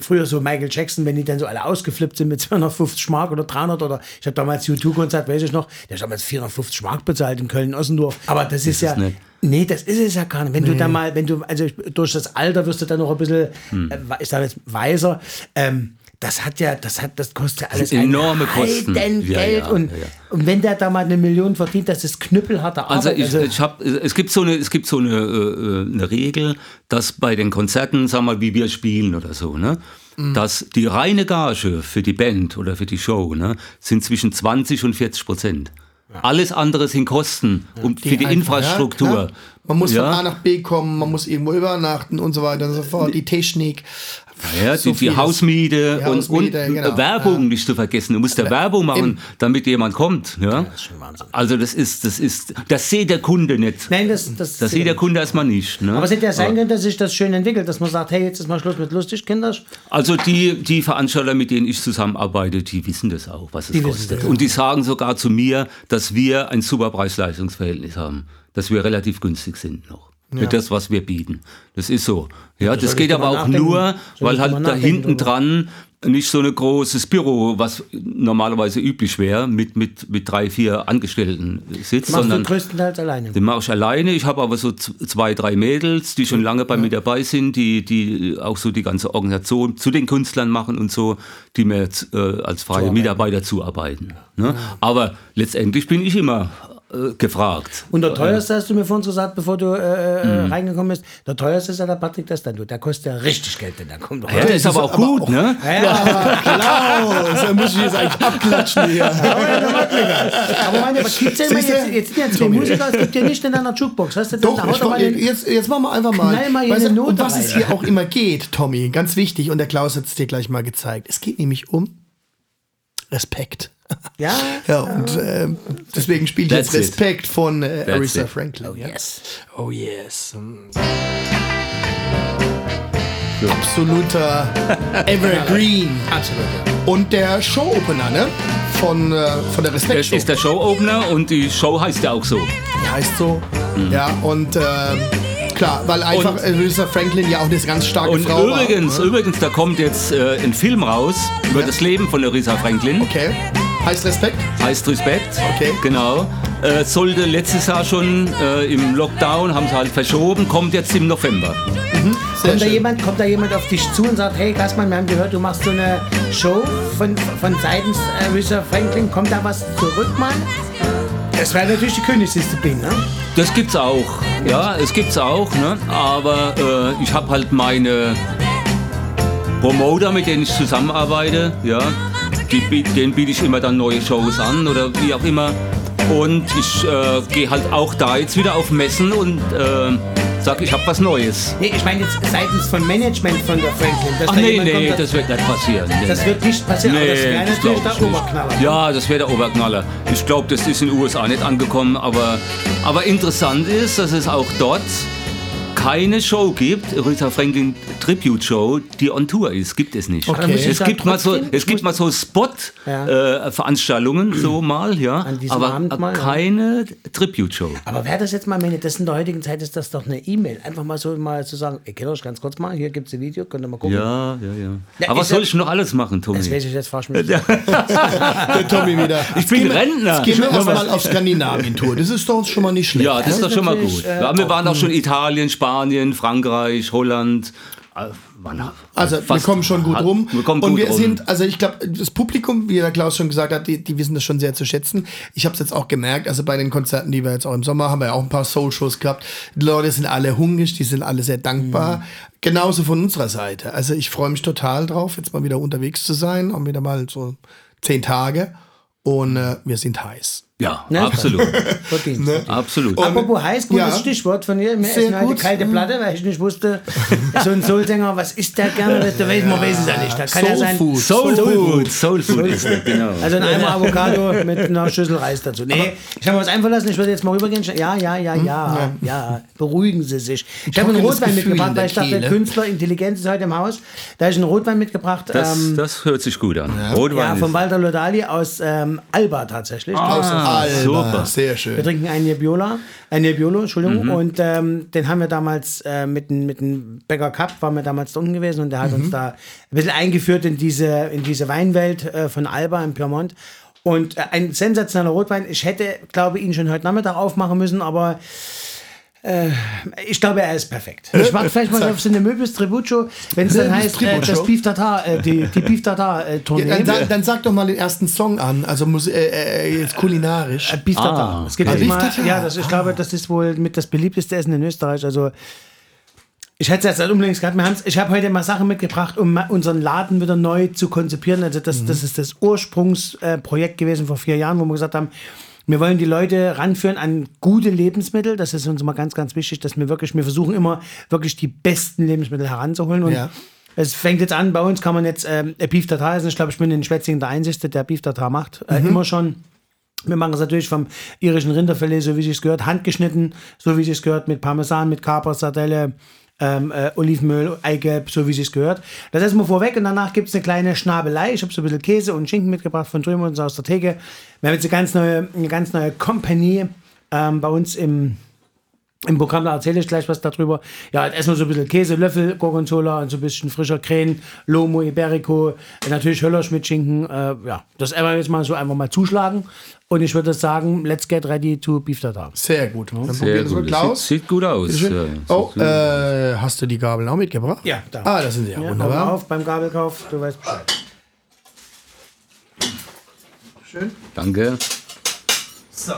früher so Michael Jackson, wenn die dann so alle ausgeflippt sind mit 250 Mark oder 300 oder ich habe damals U2-Konzert, weiß ich noch, der hat damals 450 Mark bezahlt in Köln-Ossendorf. Aber das ist ja, nicht. nee, das ist es ja gar nicht. Wenn du da mal, wenn du, also durch das Alter wirst du dann noch ein bisschen, Hm. äh, ich sage jetzt weiser, ähm, das hat ja, das hat, das kostet ja alles Enorme ein Kosten. Heidengeld. Ja, ja, und, ja, und wenn der da mal eine Million verdient, das ist knüppelharte Also, Arbeit. ich, ich hab, es gibt so eine, es gibt so eine, äh, eine Regel, dass bei den Konzerten, sag mal, wie wir spielen oder so, ne, Mhm. dass die reine Gage für die Band oder für die Show, ne, sind zwischen 20 und 40 Prozent. Alles andere sind Kosten um, für die Infrastruktur. Ja, man muss Ja. von A nach B kommen, man muss irgendwo übernachten und so weiter und so fort. Die Technik. Ja, So die, die. Hausmiete Die und, Hausmiete, und genau. Werbung nicht zu vergessen. Du musst ja Werbung machen, eben. damit jemand kommt. Ja? ist schon Wahnsinn. Also das ist, das ist, das sieht der Kunde nicht. Nein, das, das, Das sieht der Kunde erstmal nicht. Ne? Aber es hätte ja sein können, dass sich das schön entwickelt, dass man sagt, hey, jetzt ist mal Schluss mit lustig, Kinder. Also die, die Veranstalter, mit denen ich zusammenarbeite, die wissen das auch, was es Die wissen kostet. das, ja. Und die sagen sogar zu mir, dass wir ein super Preis-Leistungs-Verhältnis haben. Dass wir relativ günstig sind noch. Für das, was wir bieten. Das ist so. Ja, das soll geht aber auch nachdenken? nur, Soll weil halt da hinten dran nicht so ein großes Büro, was normalerweise üblich wäre, mit, mit, mit drei, vier Angestellten sitzt, Machst du sondern größtenteils alleine. den mache ich alleine. Ich habe aber so zwei, drei Mädels, die schon lange bei mir dabei sind, die, die auch so die ganze Organisation zu den Künstlern machen und so, die mir jetzt, äh, als freie Mitarbeiter zuarbeiten. Ne? Aber letztendlich bin ich immer äh, gefragt. Und der teuerste hast du mir vorhin gesagt, bevor du äh, Mhm. äh, reingekommen bist, der teuerste ist ja der Patrick Destando. Der kostet ja richtig Geld, wenn der kommt. Ja, der ist aber auch aber gut, auch- ne? Ja, Klaus, da muss ich jetzt eigentlich abklatschen hier. Aber meine, was gibt's denn jetzt, jetzt sind ja zwei Musiker, es gibt ja nicht in einer Jukebox. Hast du denn, Doch, ich, mal den, jetzt, jetzt machen wir einfach mal. Mal Weißt um Note was es rein. hier auch immer geht, Tommy, ganz wichtig, und der Klaus hat es dir gleich mal gezeigt. Es geht nämlich um Respekt. ja, Ja, und ähm, deswegen spielt That's jetzt it. Respekt von äh, Aretha it. Franklin. ja? yes. Oh yes. Absoluter Evergreen. Absolut. Und der Show-Opener, ne? Von, äh, von der Das Respekt-Show. ist der Show-Opener und die Show heißt ja auch so. heißt so. Ja, und ähm, klar, weil einfach Und- Aretha Franklin ja auch eine ganz starke Und Frau übrigens, war. ne? übrigens, da kommt jetzt äh, ein Film raus über das Leben von Risa Franklin. Okay. Heißt Respekt? Heißt Respekt. Okay. Genau. Äh, sollte letztes Jahr schon äh, im Lockdown, haben sie halt verschoben, kommt jetzt im November. Sehr Kommt da, jemand, kommt da jemand auf dich zu und sagt, hey Gassmann, wir haben gehört, du machst so eine Show von, von seitens äh, Richard Franklin, kommt da was zurück, Mann? Das wäre natürlich die Königsdisziplin, ne? Das gibt's auch. Ja, es gibt's auch. Ne? Aber äh, ich habe halt meine Promoter, mit denen ich zusammenarbeite. Ja, die, denen biete ich immer dann neue Shows an oder wie auch immer. Und ich äh, gehe halt auch da jetzt wieder auf Messen und äh, sag, ich habe was Neues. Nee, ich meine jetzt seitens von Management von der Franklin. dass Ach da nee, nee, kommt, das wird nicht passieren. Nee. das wird nicht passieren, aber das wäre natürlich der nicht. Oberknaller. Ja, das wäre der Oberknaller. Ich glaube, das ist in den USA nicht angekommen, aber, aber interessant ist, dass es auch dort keine Show gibt, Rita Franklin Tribute Show, die on Tour ist. Gibt es nicht. ich Es da gibt mal so, es gibt mal so Ja. Spot-Veranstaltungen, so mal, ja. An diesem aber Abend mal, ja. keine Tribute Show. Aber wäre das jetzt mal, wenn das in der heutigen Zeit ist, das doch eine E-Mail. Einfach mal so mal zu sagen, ey, kennt euch ganz kurz mal, hier gibt es ein Video, könnt ihr mal gucken. Ja, ja, ja. Ja, aber was ja- soll ich noch alles machen, Tommy? Das weiß ich jetzt fast nicht. Der Tommy wieder. Ich bin Rentner. Jetzt gehen wir erstmal auf Skandinavien-Tour. Das ist doch schon mal nicht schlecht. Ja, das ist doch schon mal gut. äh, ja, wir waren auch schon Italien, Spanien, Frankreich, Holland. Also wir kommen schon gut hat- rum. Wir kommen und wir rum. sind, also ich glaube, das Publikum, wie der Klaus schon gesagt hat, die, die wissen das schon sehr zu schätzen. Ich habe es jetzt auch gemerkt, also bei den Konzerten, die wir jetzt auch im Sommer haben, wir ja auch ein paar Soul-Shows gehabt. Die Leute sind alle hungrig, die sind alle sehr dankbar. Genauso von unserer Seite. Also ich freue mich total drauf, jetzt mal wieder unterwegs zu sein, auch wieder mal so zehn Tage. Und äh, wir sind heiß. Ja, Ne? absolut. Verdient. absolut. Apropos heiß, gutes Ja. Stichwort von dir. Mir essen heute gut. kalte Platte, weil ich nicht wusste, so ein Soulsänger, was isst der gerne? Das weiß, man weiß es ja nicht. Da kann ja sein. Soul Food. Soul Food, Soul Food ist das, genau. Also ein Eimer Avocado mit einer Schüssel Reis dazu. Nee, ich habe mir was einfallen lassen. Ich würde jetzt mal rübergehen. Ja, ja, ja, ja, ja. Beruhigen Sie sich. Ich habe einen Rotwein mitgebracht, weil ich dachte, Kehle. Künstler, Intelligenz ist heute im Haus. Da habe ich einen Rotwein mitgebracht. Das, ähm, das hört sich gut an. Rotwein ja, von ist- Walter Lodali aus ähm, Alba tatsächlich. Ah, Alter, super. sehr Wir schön. trinken einen Nebbiolo, einen Nebbiolo, Entschuldigung, Mhm. und ähm, den haben wir damals äh, mit dem mit dem Bäcker Cup, waren wir damals da unten gewesen und der hat Mhm. uns da ein bisschen eingeführt in diese, in diese Weinwelt äh, von Alba in Piemont. Und äh, ein sensationeller Rotwein. Ich hätte, glaube ich, ihn schon heute Nachmittag aufmachen müssen, aber äh, ich glaube, er ist perfekt. Ich warte vielleicht mal auf so eine Möbis Tribucho, wenn es dann heißt, äh, das Beef Tartar, äh, die, die Beef Tartar äh, Tournee. Ja, dann, sag, dann sag doch mal den ersten Song an, also Mus äh, äh, jetzt kulinarisch. Äh, Beef Tartar. Ah, es gibt okay. jetzt Beef mal, Tartar. ja, das, ich glaube, das ist wohl mit das beliebteste Essen in Österreich. Also ich hätte es jetzt unbedingt gehabt. Wir haben's- Ich habe heute mal Sachen mitgebracht, um unseren Laden wieder neu zu konzipieren. Also das, das ist das Ursprungsprojekt gewesen vor vier Jahren, wo wir gesagt haben, wir wollen die Leute ranführen an gute Lebensmittel. Das ist uns immer ganz, ganz wichtig, dass wir wirklich, wir versuchen immer wirklich die besten Lebensmittel heranzuholen. Und Ja. es fängt jetzt an, bei uns kann man jetzt ähm, Beef Tartar essen. Ich glaube, ich bin in Schwetzingen der Einzige, der Beef Tartar macht. Äh, Immer schon. Wir machen es natürlich vom irischen Rinderfilet, so wie es gehört, handgeschnitten, so wie es gehört, mit Parmesan, mit Kaper, Sardelle, ähm, äh, Olivenöl, Eigelb, so wie es gehört. Das essen wir vorweg und danach gibt es eine kleine Schnabelei. Ich habe so ein bisschen Käse und Schinken mitgebracht von drüben und so aus der Theke. Wir haben jetzt eine ganz neue, eine ganz neue Company ähm, bei uns im, im Programm, da erzähle ich gleich was darüber. Ja, jetzt essen wir so ein bisschen Käse, Löffel, Gorgonzola und so ein bisschen frischer Krähen, Lomo, Iberico, natürlich Höllersch mit Schinken. Äh, ja, das einfach jetzt mal so einfach mal zuschlagen. Und ich würde sagen, let's get ready to beef tartar. Sehr gut. Dann Sehr probieren wir gut. Klaus. Sieht, sieht gut aus. Ja, oh, gut. äh, hast du die Gabeln auch mitgebracht? Ja, da. Ah, das sind sie ja, Ja, wunderbar. Auf beim Gabelkauf, du weißt Bescheid. Schön. Danke. So,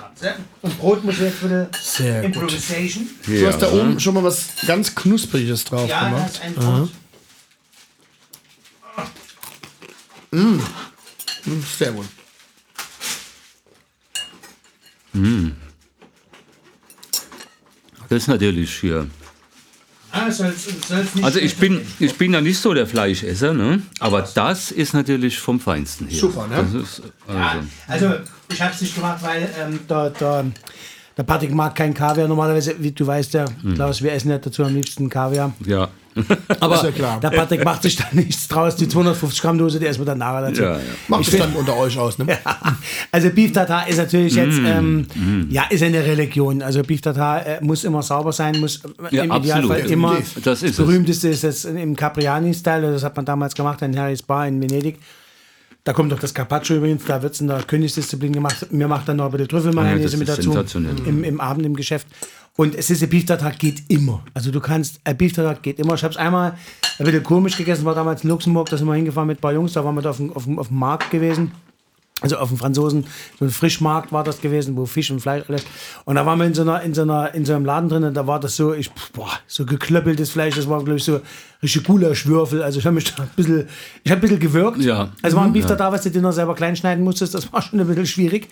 Kratze. Und Brot muss ich jetzt bitte Sehr gut. Improvisation. Du hast da oben schon mal was ganz Knuspriges drauf Ja, gemacht. das ist ein Brot. Hm, Sehr gut. Das ist natürlich hier. Ah, soll's, soll's nicht Also ich bin, ich bin ja nicht so der Fleischesser, ne? aber das ist natürlich vom Feinsten hier. Super, ne? Das ist, also, Also, ich habe es nicht gemacht, weil ähm, der, der, der Patrick mag keinen Kaviar. Normalerweise, wie du weißt ja, Hm. Klaus, wir essen ja dazu am liebsten Kaviar. ja. Aber Ist ja klar. der Patrick macht sich da nichts draus. Die 250 Gramm Dose, die essen wir dann nachher dazu. Ja, ja. Macht es dann unter euch aus, ne? Also Beef Tartar ist natürlich jetzt, Mm, ähm, ja, ist eine Religion. Also Beef Tartar äh, muss immer sauber sein, muss Ja, im absolut. Idealfall immer. Das ist es. berühmteste ist es im Capriani-Style, das hat man damals gemacht in Harry's Bar in Venedig. Da kommt doch das Carpaccio übrigens, da wird es in der Königsdisziplin gemacht. Mir macht dann noch ein bisschen Trüffelmayonnaise das mit dazu im, im Abend im Geschäft. Und es ist ein Beef Tartar geht immer. Also du kannst, ein Beef Tartar geht immer. Ich habe es einmal ein bisschen komisch gegessen, war damals in Luxemburg, da sind wir hingefahren mit ein paar Jungs, da waren wir da auf dem, auf dem, auf dem Markt gewesen. Also auf dem Franzosen, so ein Frischmarkt war das gewesen, wo Fisch und Fleisch alles. Und da waren wir in so, einer, in so, einer, in so einem Laden drin und da war das so, ich, boah, so geklöppeltes Fleisch, das war, glaube ich, so richtig Gulaschwürfel. Also ich habe mich da ein bisschen, ich habe ein bisschen gewirkt. Ja. Also war ein Beef da, was du dir noch selber klein schneiden musstest, das war schon ein bisschen schwierig.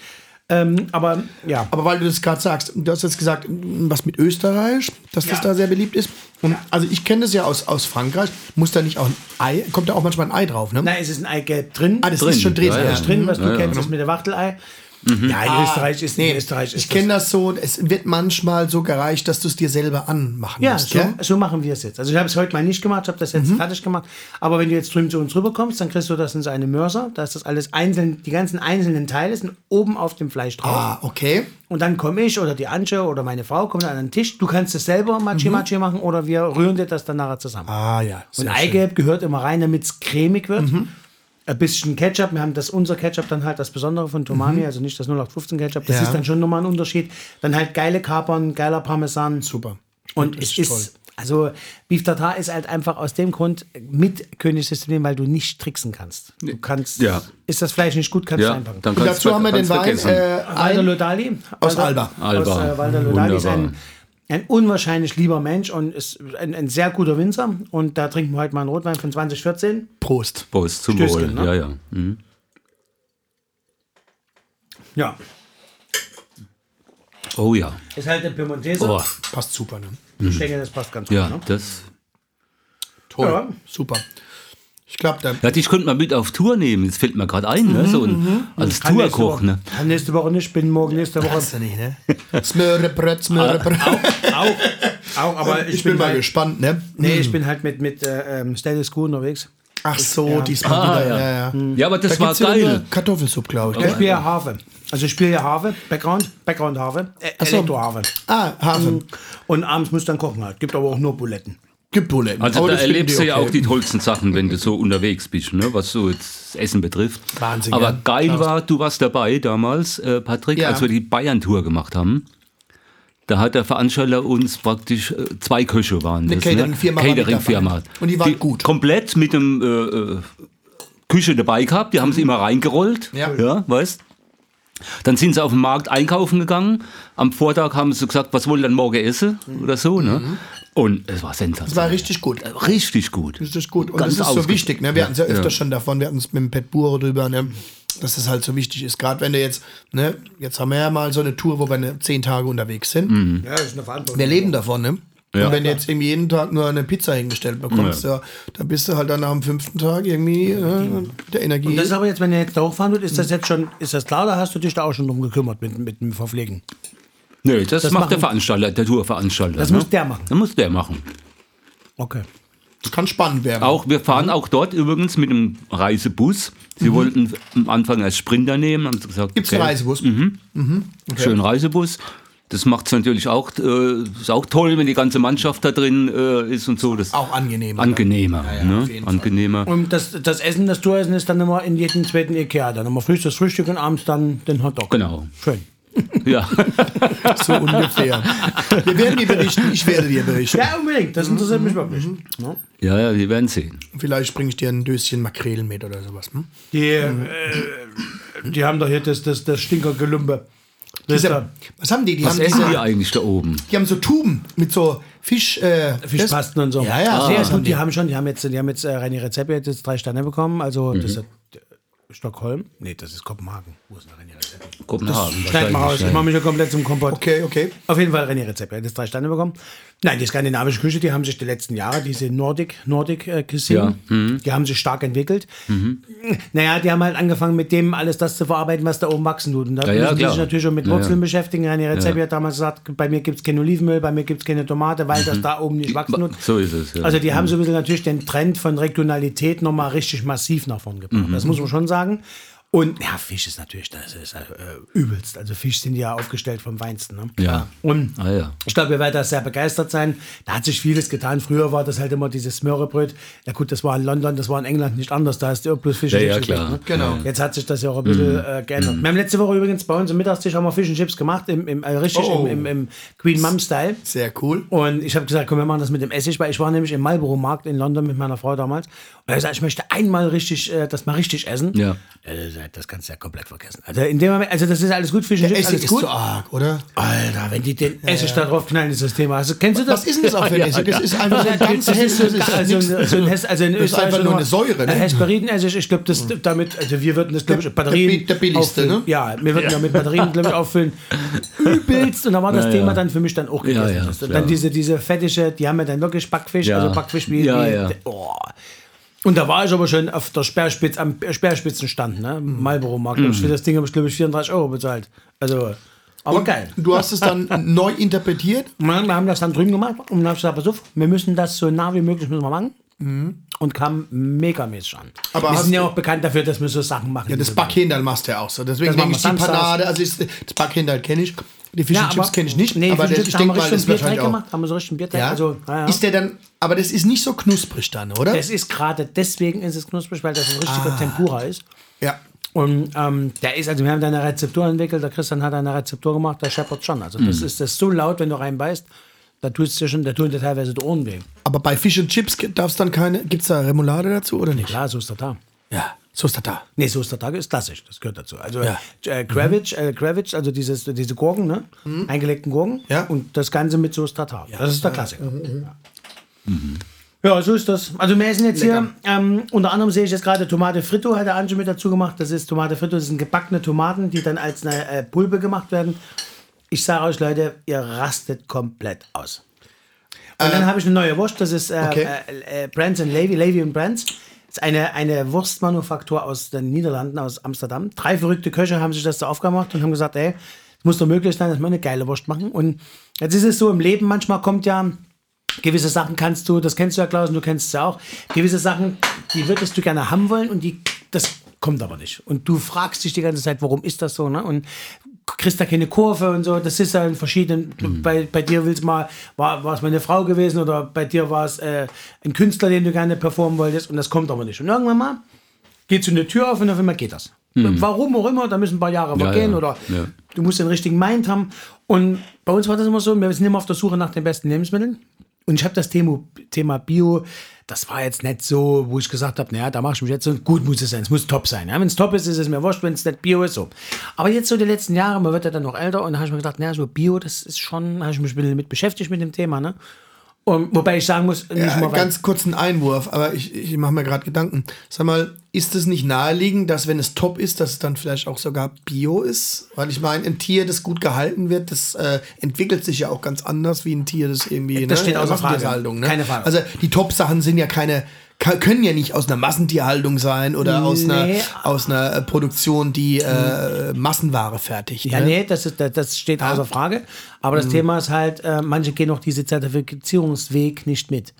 Ähm, aber ja. Aber weil du das gerade sagst, du hast jetzt gesagt, was mit Österreich, dass das Ja. da sehr beliebt ist. Und also ich kenne das ja aus, aus Frankreich. Muss da nicht auch ein Ei, kommt da auch manchmal ein Ei drauf, ne? Nein, es ist ein Eigelb drin. Ah, das Drin, ist schon drin. ja, ja. ist drin, was du Ja, ja. kennst, ist mit der Wachtelei. Ja, in Österreich ist, Nee, in Österreich ist ich kenne das so, es wird manchmal so gereicht, dass du es dir selber anmachen Ja, musst. so, gell? so machen wir es jetzt. Also ich habe es heute mal nicht gemacht, ich habe das jetzt fertig gemacht. Aber wenn du jetzt drüben zu uns rüberkommst, dann kriegst du das in so eine Mörser. Da ist das alles einzeln, die ganzen einzelnen Teile sind oben auf dem Fleisch drauf. Ah, okay. Und dann komme ich oder die Antje oder meine Frau kommen an den Tisch. Du kannst es selber Machi Machi machen oder wir rühren dir das dann nachher zusammen. Ah ja. Und sehr schön. Eigelb gehört immer rein, damit es cremig wird. Ein bisschen Ketchup. Wir haben das, unser Ketchup dann halt das Besondere von Tomami, also nicht das 0815 Ketchup. Das Ja. ist dann schon nochmal ein Unterschied. Dann halt geile Kapern, geiler Parmesan. Super. Und es ist toll. ist, also Beef Tartar ist halt einfach aus dem Grund mit Königssystem, weil du nicht tricksen kannst. Du kannst, Ja. ist das Fleisch nicht gut, kannst du Ja, einpacken. dann Und kannst dazu du- haben wir den Wein äh, Walter ein, Lodali. Aus Alba. Alba. Aus, äh, Walter Lodali ist Wunderbar. ein, ein unwahrscheinlich lieber Mensch und ist ein, ein sehr guter Winzer. Und da trinken wir heute mal einen Rotwein von 2014. Prost. Prost, zum Stößchen, Wohl. ne? Ja, ja. Mhm. Ja. Oh ja. Ist halt ein Piemontese. Oh, Passt super, ne? Ich denke, das passt ganz ja, gut. Ne? das. Toll. Ja. Super. Ich glaube, da. Ja, dich könnte man mit auf Tour nehmen. Jetzt fällt mir gerade ein, ne? So ein, als Kann nächste Tourkoch, Woche- ne? Kann nächste Woche nicht, bin morgen nächste Woche. Hast du nicht, ne? Smörebröt, Smörebröt. Auch, auch, aber Ich bin mal halt, gespannt, ne? Nee, ich bin halt mit, mit äh, ähm, Status Quo unterwegs. Ach so, Ja. diesmal Ah, wieder. ja. Ja, ja. Ja, aber das Da war geil. Kartoffelsuppe, glaube ich. Ich gell? spiele ja Harfe. Also ich spiele ja Harfe, Background, Background Harfe, äh, so. Elektroharfe. Ah, Hafen. Und abends muss dann kochen halt. Gibt aber auch nur Buletten. Gibt Buletten. Also Aber da erlebst die du ja okay. auch die tollsten Sachen, wenn du so unterwegs bist, ne? was so jetzt das Essen betrifft. Wahnsinn, Aber ja. geil Klaus. war, du warst dabei damals, äh, Patrick, Ja. als wir die Bayern-Tour gemacht haben. Da hat der Veranstalter uns praktisch äh, zwei Köche waren. Eine das, Catering-Firma Catering-Firma. dabei. Und die waren gut. Komplett mit dem äh, äh, Küche dabei gehabt. Die haben sie immer reingerollt. Ja. ja weißt Dann sind sie auf den Markt einkaufen gegangen. Am Vortag haben sie gesagt, was wollen wir denn morgen essen? Oder so. Ne? Und es war sensationell. Das war richtig gut. Richtig gut. Das ist gut. Und Ganz das ist so wichtig. Ne? Wir hatten es ja öfter Ja. schon davon. Wir hatten es mit dem Pet Bure drüber, ne? dass es halt so wichtig ist. Gerade wenn du jetzt, ne? jetzt haben wir ja mal so eine Tour, wo wir ne, zehn Tage unterwegs sind. Mhm. Ja, das ist eine Verantwortung. Wir leben davon, ne? Ja. Und wenn du jetzt irgendwie jeden Tag nur eine Pizza hingestellt bekommst, ja. dann bist du halt dann am fünften Tag irgendwie äh, der Energie. Das ist aber jetzt, wenn ihr jetzt da hochfahren wird, ist das jetzt schon, ist das klar, da hast du dich da auch schon drum gekümmert mit, mit dem Verpflegen? Nee, das, Das macht machen- der Veranstalter, der Tourveranstalter. Das ne? muss der machen. Das muss der machen. Okay. das kann spannend werden. Auch, wir fahren auch dort übrigens mit einem Reisebus. Sie wollten am Anfang als Sprinter nehmen, haben sie gesagt, Gibt es einen okay, Reisebus? schönen Reisebus. Das macht es natürlich auch, äh, ist auch toll, wenn die ganze Mannschaft da drin äh, ist und so. Das Auch angenehmer. angenehmer. Ja, ja, ne? Fall. angenehmer. Und das, das Essen, das Touressen ist dann immer in jedem zweiten Ikea. Dann immer früh das Frühstück und abends dann den Hotdog. Genau. Schön. Ja. So ungefähr. Wir werden dir berichten, ich werde dir berichten. Ja, unbedingt. Das interessiert mich wirklich. Ja. ja, ja, wir werden sehen. Vielleicht bringe ich dir ein Döschen Makrelen mit oder sowas. Hm? Die, äh, die haben doch hier das, das, das Stinkergelumpe. Diese, was haben die? Die Was haben, essen diese, die eigentlich da oben? die haben so Tuben mit so Fisch. Äh, Fischpasten und so. Ja, ja, Sehr gut, haben die die. haben schon, die haben jetzt, die haben jetzt äh, René Rezept jetzt drei Sterne bekommen. Also das ist äh, Stockholm. Nee, das ist Kopenhagen. Wo ist denn René Rezept? Kopenhagen. Schneid mal raus, ich mache mich ja komplett zum Kompott. Okay, okay. Auf jeden Fall René Rezept, er hat jetzt drei Sterne bekommen. Nein, die skandinavische Küche, die haben sich die letzten Jahre, diese Nordic, Nordic äh, Cuisine, die haben sich stark entwickelt. Naja, die haben halt angefangen mit dem alles das zu verarbeiten, was da oben wachsen tut. Und da Ja, ja, müssen die klar. sich natürlich schon mit Ja, Wurzeln ja. beschäftigen. René Rezept Ja. hat damals gesagt, bei mir gibt es kein Olivenöl, bei mir gibt es keine Tomate, weil das da oben nicht wachsen tut. So ist es. Ja. Also die haben so ein bisschen natürlich den Trend von Regionalität nochmal richtig massiv nach vorn gebracht. Das muss man schon sagen. Und ja, Fisch ist natürlich, das ist äh, übelst. Also Fisch sind ja aufgestellt vom Feinsten. Ne? Ja. Und Ah, ja. ich glaube, ihr werdet da sehr begeistert sein. Da hat sich vieles getan. Früher war das halt immer dieses Smörrebröt. Ja gut, das war in London, das war in England nicht anders. Da ist ja bloß Fisch Ja, und ja, Chips klar. gewesen, Genau. Ne? Jetzt hat sich das ja auch ein bisschen äh, geändert. Wir haben letzte Woche übrigens bei uns im Mittagstisch haben wir Fisch und Chips gemacht, im, im, äh, richtig Oh. im, im, im Queen Mum Style. Sehr cool. Und ich habe gesagt, komm, wir machen das mit dem Essig, weil ich war nämlich im Marlboro-Markt in London mit meiner Frau damals. Und er hat gesagt, ich möchte einmal richtig, äh, das mal richtig essen. Ja. Äh, das kannst du ja komplett vergessen. Also in dem Moment, also das ist alles gut, Fisch und Der Chips, Essig alles ist gut. zu arg, oder? Alter, wenn die den Essig da drauf knallen, ist das Thema. Also, kennst du das? Was ist denn das auch für ein Essig? Das ist einfach so ein ganz das ist so, helles- das ist also, ein also in das ist Österreich einfach nur eine Säure, ne? Hesperidin-Essig, ich glaube, das damit, also wir würden das, glaube ich, Batterien der billigste, auffüllen. ne? Ja, wir würden ja mit Batterien, glaube ich, auffüllen. Übelst. Und da war das Ja, Thema ja. dann für mich dann auch gegessen. Ja, ja, und dann diese, diese fettige, die haben ja dann wirklich Backfisch, Ja. also Backfisch wie, Ja, ja. Oh. Und da war ich aber schon auf der Speerspitz, am Speerspitzenstand, ne? Marlboro Markt. Für das Ding habe ich, glaube ich, 34 Euro bezahlt. Also, aber geil. Du hast es dann neu interpretiert. Wir wir haben das dann drüben gemacht und dann habe ich gesagt, pass auf, wir müssen das so nah wie möglich müssen wir machen. Und kam megamäßig an. Mhm. Aber wir sind ja auch bekannt dafür, dass wir so Sachen machen. Ja, das Backhindern machst du ja auch so. Deswegen machen ich, wir die. Panade, also ist, das Backhindern kenne ich. Die Fish Ja, and Chips kenne ich nicht. Nee, aber Fish and das, Chips ich haben denke wir mal, richtig das einen Bierteig wahrscheinlich auch. gemacht. Haben wir so richtig einen Bierteig. Ja? Also, ja, ja. Ist der dann, aber das ist nicht so knusprig dann, oder? Das ist gerade deswegen ist es knusprig, weil das ein richtiger Ah. Tempura ist. ja. Und ähm, der ist, also wir haben da eine Rezeptur entwickelt, der Christian hat eine Rezeptur gemacht, der scheppert schon. Also das ist das ist so laut, wenn du reinbeißt, da tust du schon, da tun dir teilweise die Ohren weh. Aber bei Fish and Chips darf es dann keine, gibt es da Remoulade dazu oder nicht? Klar, so ist der da. Ja, so ist da. Nee, so ist Tag ist klassisch, das gehört dazu. Also Ja. äh, Kravitz, äh, Kravitz, also dieses, diese Gurken, ne? eingelegten Gurken Ja. und das Ganze mit Soße Tartar. Das ist der Klassiker. Ja. Ja, so ist das. Also wir essen jetzt hier, ähm, unter anderem sehe ich jetzt gerade Tomate Fritto, hat der Ange mit dazu gemacht. Das ist Tomate Fritto, das sind gebackene Tomaten, die dann als eine äh, Pulpe gemacht werden. Ich sage euch, Leute, ihr rastet komplett aus. Und dann habe ich eine neue Wurst, das ist äh, Okay. äh, äh, Brands and Levy, Levy und Brands. Eine, eine Wurstmanufaktur aus den Niederlanden, aus Amsterdam. Drei verrückte Köche haben sich das da aufgemacht und haben gesagt, ey, es muss doch möglich sein, dass wir eine geile Wurst machen. Und jetzt ist es so, im Leben manchmal kommt ja, gewisse Sachen kannst du, das kennst du ja, Klaus, und du kennst es ja auch, gewisse Sachen, die würdest du gerne haben wollen und die, das kommt aber nicht. Und du fragst dich die ganze Zeit, warum ist das so, ne? Und kriegst da keine Kurve und so, das ist ja in verschiedenen, bei, bei dir willst mal, war, war es mal eine Frau gewesen oder bei dir war es äh, ein Künstler, den du gerne performen wolltest und das kommt aber nicht. Und irgendwann mal geht so eine Tür auf und auf einmal geht das. Warum auch immer, da müssen ein paar Jahre Ja, vergehen ja, oder ja. du musst den richtigen Mind haben. Und bei uns war das immer so, wir sind immer auf der Suche nach den besten Lebensmitteln. Und ich habe das Thema, Thema Bio, das war jetzt nicht so, wo ich gesagt habe, naja, da mache ich mich jetzt so, gut muss es sein, es muss top sein. Ja? Wenn es top ist, ist es mir wurscht, wenn es nicht Bio ist, so. Aber jetzt so die letzten Jahre, man wird ja dann noch älter und da habe ich mir gedacht, naja, so Bio, das ist schon, habe ich mich ein bisschen mit beschäftigt mit dem Thema, ne? Und, wobei ich sagen muss, nicht Ja, mal ganz kurzen Einwurf, aber ich, ich mache mir gerade Gedanken. Sag mal, ist es nicht naheliegend, dass wenn es top ist, dass es dann vielleicht auch sogar Bio ist? Weil ich meine, ein Tier, das gut gehalten wird, das äh, entwickelt sich ja auch ganz anders wie ein Tier, das irgendwie Das ne, steht außer Frage. Ne? Keine Frage. Also die Top-Sachen sind ja keine können ja nicht aus einer Massentierhaltung sein oder aus einer aus einer äh, Produktion, die äh, Massenware fertigt. Ja, ne? nee, das, ist, das- steht außer Frage. Aber Mhm. das Thema ist halt, äh, manche gehen auch diese Zertifizierungsweg nicht mit.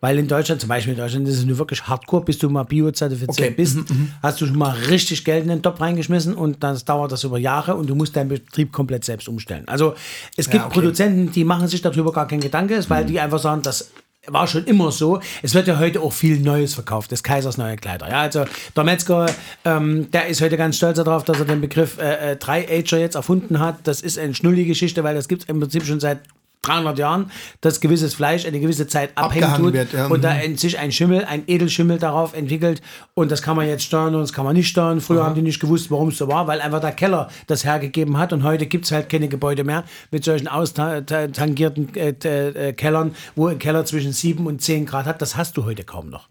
Weil in Deutschland, zum Beispiel in Deutschland, ist es nur wirklich hardcore, bis du mal bio-zertifiziert Okay. bist, Mhm, hast du schon mal richtig Geld in den Topf reingeschmissen und dann dauert das über Jahre und du musst deinen Betrieb komplett selbst umstellen. Also es gibt okay. Produzenten, die machen sich darüber gar keinen Gedanke, weil die einfach sagen, das war schon immer so. Es wird ja heute auch viel Neues verkauft, des Kaisers neue Kleider. Ja, also der Metzger, ähm, der ist heute ganz stolz darauf, dass er den Begriff äh, äh, Dry-Ager jetzt erfunden hat. Das ist eine schnullige Geschichte, weil das gibt es im Prinzip schon seit 300 Jahren, dass gewisses Fleisch eine gewisse Zeit abhängen Abgehangen tut wird, ja, und da mhm. sich ein Schimmel, ein Edelschimmel darauf entwickelt und das kann man jetzt steuern und das kann man nicht steuern. Früher haben die nicht gewusst, warum es so war, weil einfach der Keller das hergegeben hat und heute gibt es halt keine Gebäude mehr mit solchen austangierten äh, äh, Kellern, wo ein Keller zwischen 7 und 10 Grad hat. Das hast du heute kaum noch.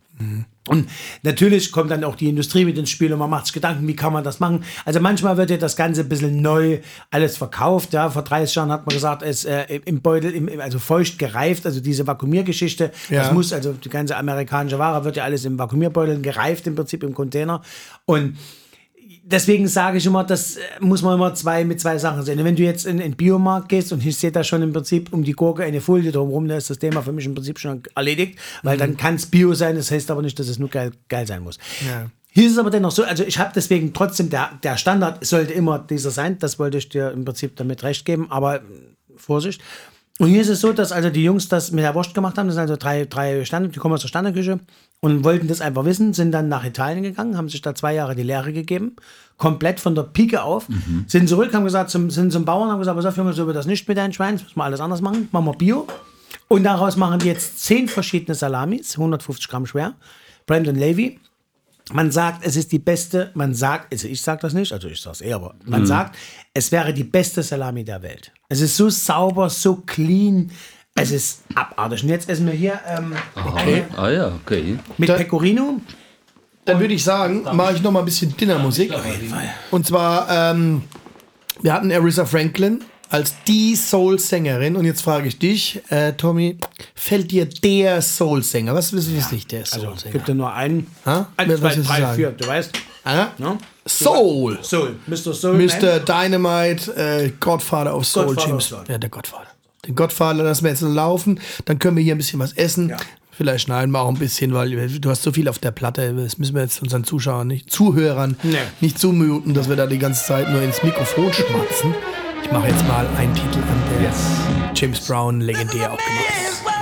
Und natürlich kommt dann auch die Industrie mit ins Spiel und man macht sich Gedanken, wie kann man das machen. Also manchmal wird ja das Ganze ein bisschen neu alles verkauft. Ja, vor 30 Jahren hat man gesagt, es äh, im Beutel, im, also feucht gereift, also diese Vakuumiergeschichte, Ja. das muss, also die ganze amerikanische Ware wird ja alles im Vakuumierbeutel gereift, im Prinzip im Container. Und deswegen sage ich immer, das äh, muss man immer zwei mit zwei Sachen sehen. Wenn du jetzt in den Biomarkt gehst und ich sehe da schon im Prinzip um die Gurke eine Folie drumherum, dann ist das Thema für mich im Prinzip schon erledigt, weil dann kann es Bio sein, das heißt aber nicht, dass es nur geil, geil sein muss. Ja. Hier ist es aber dennoch so, also ich habe deswegen trotzdem, der, der Standard sollte immer dieser sein, das wollte ich dir im Prinzip damit recht geben, aber Vorsicht. Und hier ist es so, dass also die Jungs das mit der Wurst gemacht haben, das sind also drei, drei Standard, die kommen aus der Standardküche und wollten das einfach wissen, sind dann nach Italien gegangen, haben sich da zwei Jahre die Lehre gegeben, komplett von der Pike auf, sind zurück, haben gesagt, zum, sind zum Bauern, haben gesagt, pass auf, Junge, so wird das nicht mit deinen Schweinen, das müssen wir alles anders machen, machen wir Bio. Und daraus machen die jetzt zehn verschiedene Salamis, 150 Gramm schwer, Brandon Levy, man sagt, es ist die beste, man sagt, also ich sage das nicht, also ich sage es eher, aber man sagt, es wäre die beste Salami der Welt. Es ist so sauber, so clean, es ist abartig. Und jetzt essen wir hier ähm, eine Ah ja, okay. mit Da- Pecorino. Dann würde ich sagen, mache ich noch mal ein bisschen Dinnermusik. Und zwar, ähm, wir hatten Aretha Franklin als die Soul-Sängerin. Und jetzt frage ich dich, äh, Tommy, fällt dir der Soul-Sänger? Was ist ja. nicht der Also, Soul-Sänger? gibt ja nur einen. Ha? Was zwei, drei, vier. Du weißt. Ah? Ne? Soul. Soul. Mr. Soul. Mr. Dynamite, äh, Godfather of Soul, Godfather James. of Soul. Ja, der Godfather. Den Godfather lassen wir jetzt laufen, dann können wir hier ein bisschen was essen. Ja. Vielleicht schneiden wir auch ein bisschen, weil du hast so viel auf der Platte. Das müssen wir jetzt unseren Zuschauern nicht, Zuhörern Nee. nicht zumuten, dass wir da die ganze Zeit nur ins Mikrofon schmatzen. Ich mache jetzt mal einen Titel an, der James Brown legendär auch gemacht hat.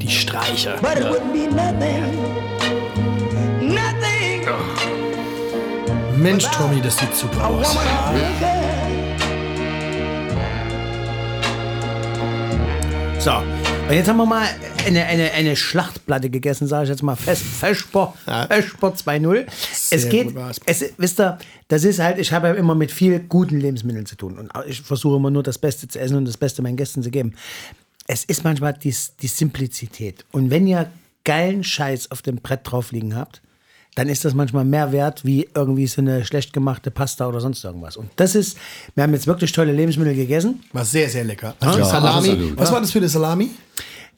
Die Streicher. but it wouldn't be nothing. Nothing. Mensch, Tommy, das sieht super aus. So, und jetzt haben wir mal eine, eine, eine Schlachtplatte gegessen, sage ich jetzt mal fest. Vesper, Ja. Vesper 2.0. Es geht, es, wisst ihr, das ist halt, ich habe ja immer mit viel guten Lebensmitteln zu tun. Und ich versuche immer nur das Beste zu essen und das Beste meinen Gästen zu geben. Es ist manchmal die, die Simplizität. Und wenn ihr geilen Scheiß auf dem Brett drauf liegen habt, dann ist das manchmal mehr wert wie irgendwie so eine schlecht gemachte Pasta oder sonst irgendwas. Und das ist, wir haben jetzt wirklich tolle Lebensmittel gegessen. War sehr, sehr lecker. Also Ja, Salami. absolut. Was war das für eine Salami?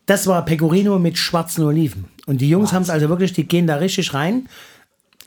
Das war Pecorino mit schwarzen Oliven. Und die Jungs haben es also wirklich, die gehen da richtig rein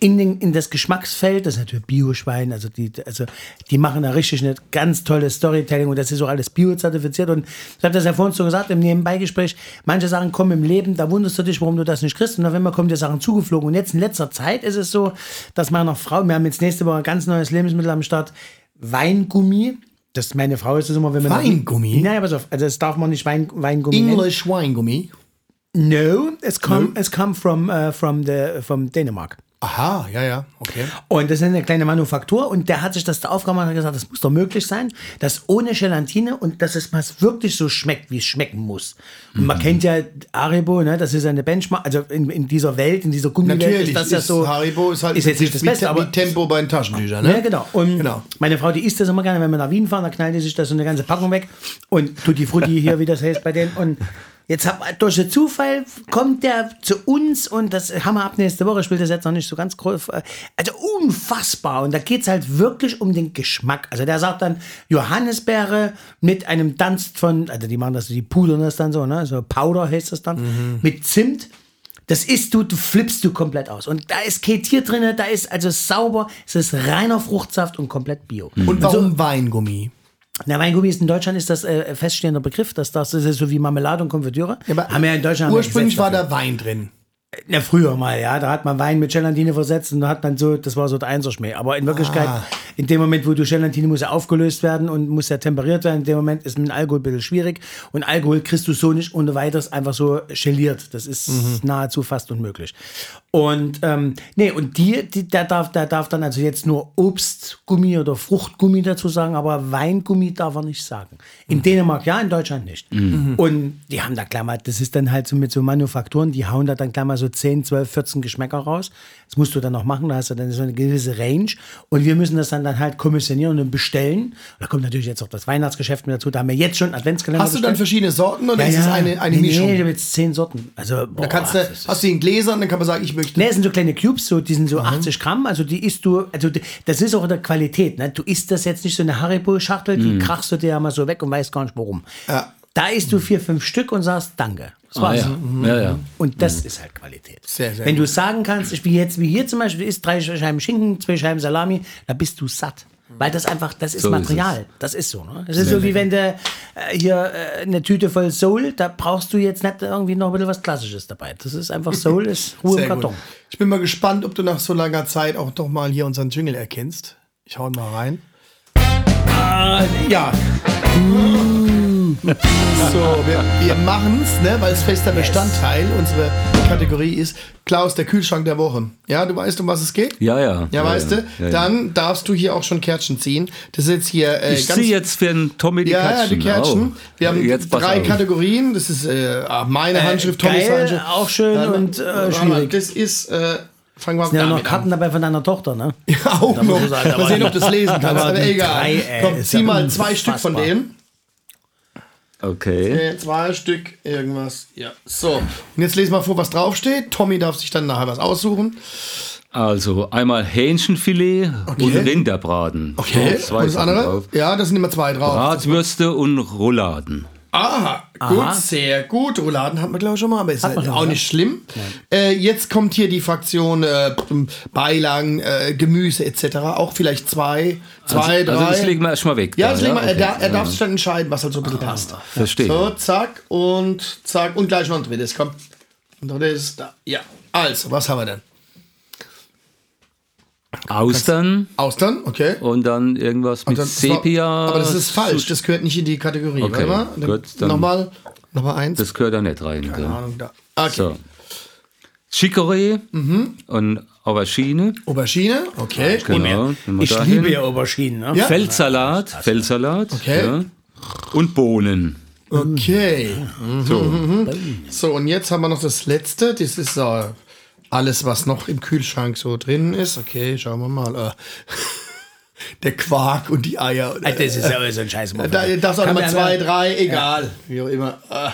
in, den, in das Geschmacksfeld. Das ist natürlich Bio-Schwein, also die, also die machen da richtig eine ganz tolle Storytelling und das ist auch alles bio-zertifiziert. Und ich habe das ja vorhin so gesagt im Nebenbeigespräch, manche Sachen kommen im Leben, da wunderst du dich, warum du das nicht kriegst. Und auf einmal kommen dir Sachen zugeflogen. Und jetzt in letzter Zeit ist es so, dass meiner Frau, wir haben jetzt nächste Woche ein ganz neues Lebensmittel am Start, Weingummi. Das, meine Frau ist das immer, wenn man... Weingummi? Naja, pass auf, also das darf man nicht Wein, Weingummi nennen. English Weingummi. No, es come, es come from, uh, from, the, from Dänemark. Aha, ja, ja, okay. Und das ist eine kleine Manufaktur und der hat sich das da aufgemacht und gesagt, das muss doch möglich sein, dass ohne Gelatine und dass es mal wirklich so schmeckt, wie es schmecken muss. Und man kennt ja Haribo, ne, das ist eine Benchmark, also in, in dieser Welt, in dieser Gummiwelt Natürlich ist das ja so. Haribo ist halt ist jetzt nicht das Beste, aber Tempo bei den Taschentüchern, ne? ja, genau. Und Genau. meine Frau, die isst das immer gerne, wenn wir nach Wien fahren, da knallt die sich das so eine ganze Packung weg und Tutti Frutti hier, wie das heißt bei denen. Und jetzt hab, durch den Zufall kommt der zu uns und das haben wir ab nächste Woche, spielt das jetzt noch nicht so ganz groß. Also unfassbar. Und da geht es halt wirklich um den Geschmack. Also der sagt dann Johannisbeere mit einem Dunst von, also die machen das, die pudern das dann so, ne? So Powder heißt das dann, Mhm. mit Zimt. Das isst du, du flippst du komplett aus. Und da ist Ketier drin, da ist also sauber, es ist reiner Fruchtsaft und komplett bio. Und warum Weingummi? Na, Weingummi ist in Deutschland ist das äh, feststehender Begriff, dass das, das ist so wie Marmelade und Konfitüre. aber haben ja in Deutschland Ursprünglich war da Wein drin. Na, früher mal, ja. Da hat man Wein mit Gelatine versetzt und da hat man so, das war so der Einserschmäh. Aber in Wirklichkeit, Ah. in dem Moment, wo du Gelatine muss ja aufgelöst werden und muss ja temperiert werden, in dem Moment ist mit Alkohol ein bisschen schwierig. Und Alkohol kriegst du so nicht ohne weiteres einfach so geliert. Das ist Mhm. nahezu fast unmöglich. Und, ähm, nee, und die, die, der darf, der darf dann also jetzt nur Obstgummi oder Fruchtgummi dazu sagen, aber Weingummi darf er nicht sagen. In Dänemark ja, in Deutschland nicht. Und die haben da gleich mal, das ist dann halt so mit so Manufakturen, die hauen da dann gleich mal so 10, 12, 14 Geschmäcker raus. Das musst du dann noch machen, da hast du dann so eine gewisse Range. Und wir müssen das dann, dann halt kommissionieren und bestellen. Da kommt natürlich jetzt auch das Weihnachtsgeschäft mit dazu. Da haben wir jetzt schon Adventskalender Hast du dann verschiedene Sorten oder ja, ist es ja. eine, eine nee, Mischung? Nee, ich habe jetzt 10 Sorten. Also, boah, da kannst du, hast du in Gläsern, dann kann man sagen, ich möchte. Ne, es sind so kleine Cubes, so, die sind so 80 Gramm, also die isst du, also das ist auch in der Qualität, ne? Du isst das jetzt nicht so eine Haribo-Schachtel, die krachst du dir ja mal so weg und weißt gar nicht warum. Ja. Da isst du vier, fünf Stück und sagst Danke. Das Ah, war's. ja. ja, ja. Und das ist halt Qualität. Sehr, sehr Wenn du sagen kannst, ich wie jetzt, wie hier zum Beispiel, du isst drei Scheiben Schinken, zwei Scheiben Salami, da bist du satt. Weil das einfach, das ist So ist Material. das ist so. Ne? Das ist so wie wenn du äh, hier äh, eine Tüte voll Soul, da brauchst du jetzt nicht irgendwie noch ein bisschen was Klassisches dabei. Das ist einfach Soul, ist Ruhe im Sehr gut. Karton. Ich bin mal gespannt, ob du nach so langer Zeit auch doch mal hier unseren Jingle erkennst. Ich hau ihn mal rein. Ja, So, wir, wir machen's, ne, weil es fester Bestandteil unserer Kategorie ist. Klaus, der Kühlschrank der Woche. Ja, du weißt, um was es geht? Ja, ja. Ja, weißt du? Ja, ja. Dann darfst du hier auch schon Kärtchen ziehen. Das ist jetzt hier äh, Ich ziehe jetzt für den Tommy die ja, ja, Kärtchen. die Kärtchen. Oh. Wir haben Jetzt drei auf. Kategorien. Das ist äh, meine Handschrift, Tommys geil, Handschrift. auch schön Dann- und, äh, schwierig. Das ist, äh, fangen wir sind ja noch Karten dabei von deiner Tochter, ne? an. auch noch. ich sagen, da Mal sehen, ob du es lesen kannst. Aber egal. drei, ey, Komm, ist zieh ja mal zwei Stück von denen. Okay. Äh, zwei Stück, irgendwas. Ja. So. Und jetzt lesen wir vor, was draufsteht. Tommy darf sich dann nachher was aussuchen. Also einmal Hähnchenfilet Okay. und Rinderbraten. Okay. Zwei und das andere? drauf. Ja, das sind immer zwei drauf. Bratwürste und Rouladen. Aha, gut, sehr gut. Rouladen hatten wir, glaube ich, schon mal, aber ist halt man auch ja. nicht schlimm. Äh, jetzt kommt hier die Fraktion äh, Beilagen, äh, Gemüse etc. Auch vielleicht zwei, zwei, Also, drei. also das legen wir erstmal weg. ja, da, das legen wir, er, Okay. er darf Ja. sich dann entscheiden, was halt so ein bisschen passt. Verstehe. So, zack und zack und gleich noch ein drittes. Komm. Und drittes da. Ja. Also, was haben wir denn? Austern Austern, okay. und dann irgendwas mit dann- Sepia. Aber das ist falsch, das gehört nicht in die Kategorie. Okay, Warte mal. gut, dann- nochmal, nochmal eins. Das gehört da nicht rein. Keine gell? Ahnung, da. Okay. So. Chicorée Mhm. und Aubergine. Aubergine, okay. Genau. Ich dahin. liebe ja Auberginen. Ne? Ja. Feldsalat, Feldsalat. Okay. Ja. Und Bohnen. Okay. So. So, und jetzt haben wir noch das letzte. Das ist äh, alles, was noch im Kühlschrank so drin ist. Okay, schauen wir mal. Äh, der Quark und die Eier. Ah, Das ist ja so ein Scheiß. da darfst auch Kann mal man- zwei, drei, egal. Wie auch immer. Ah.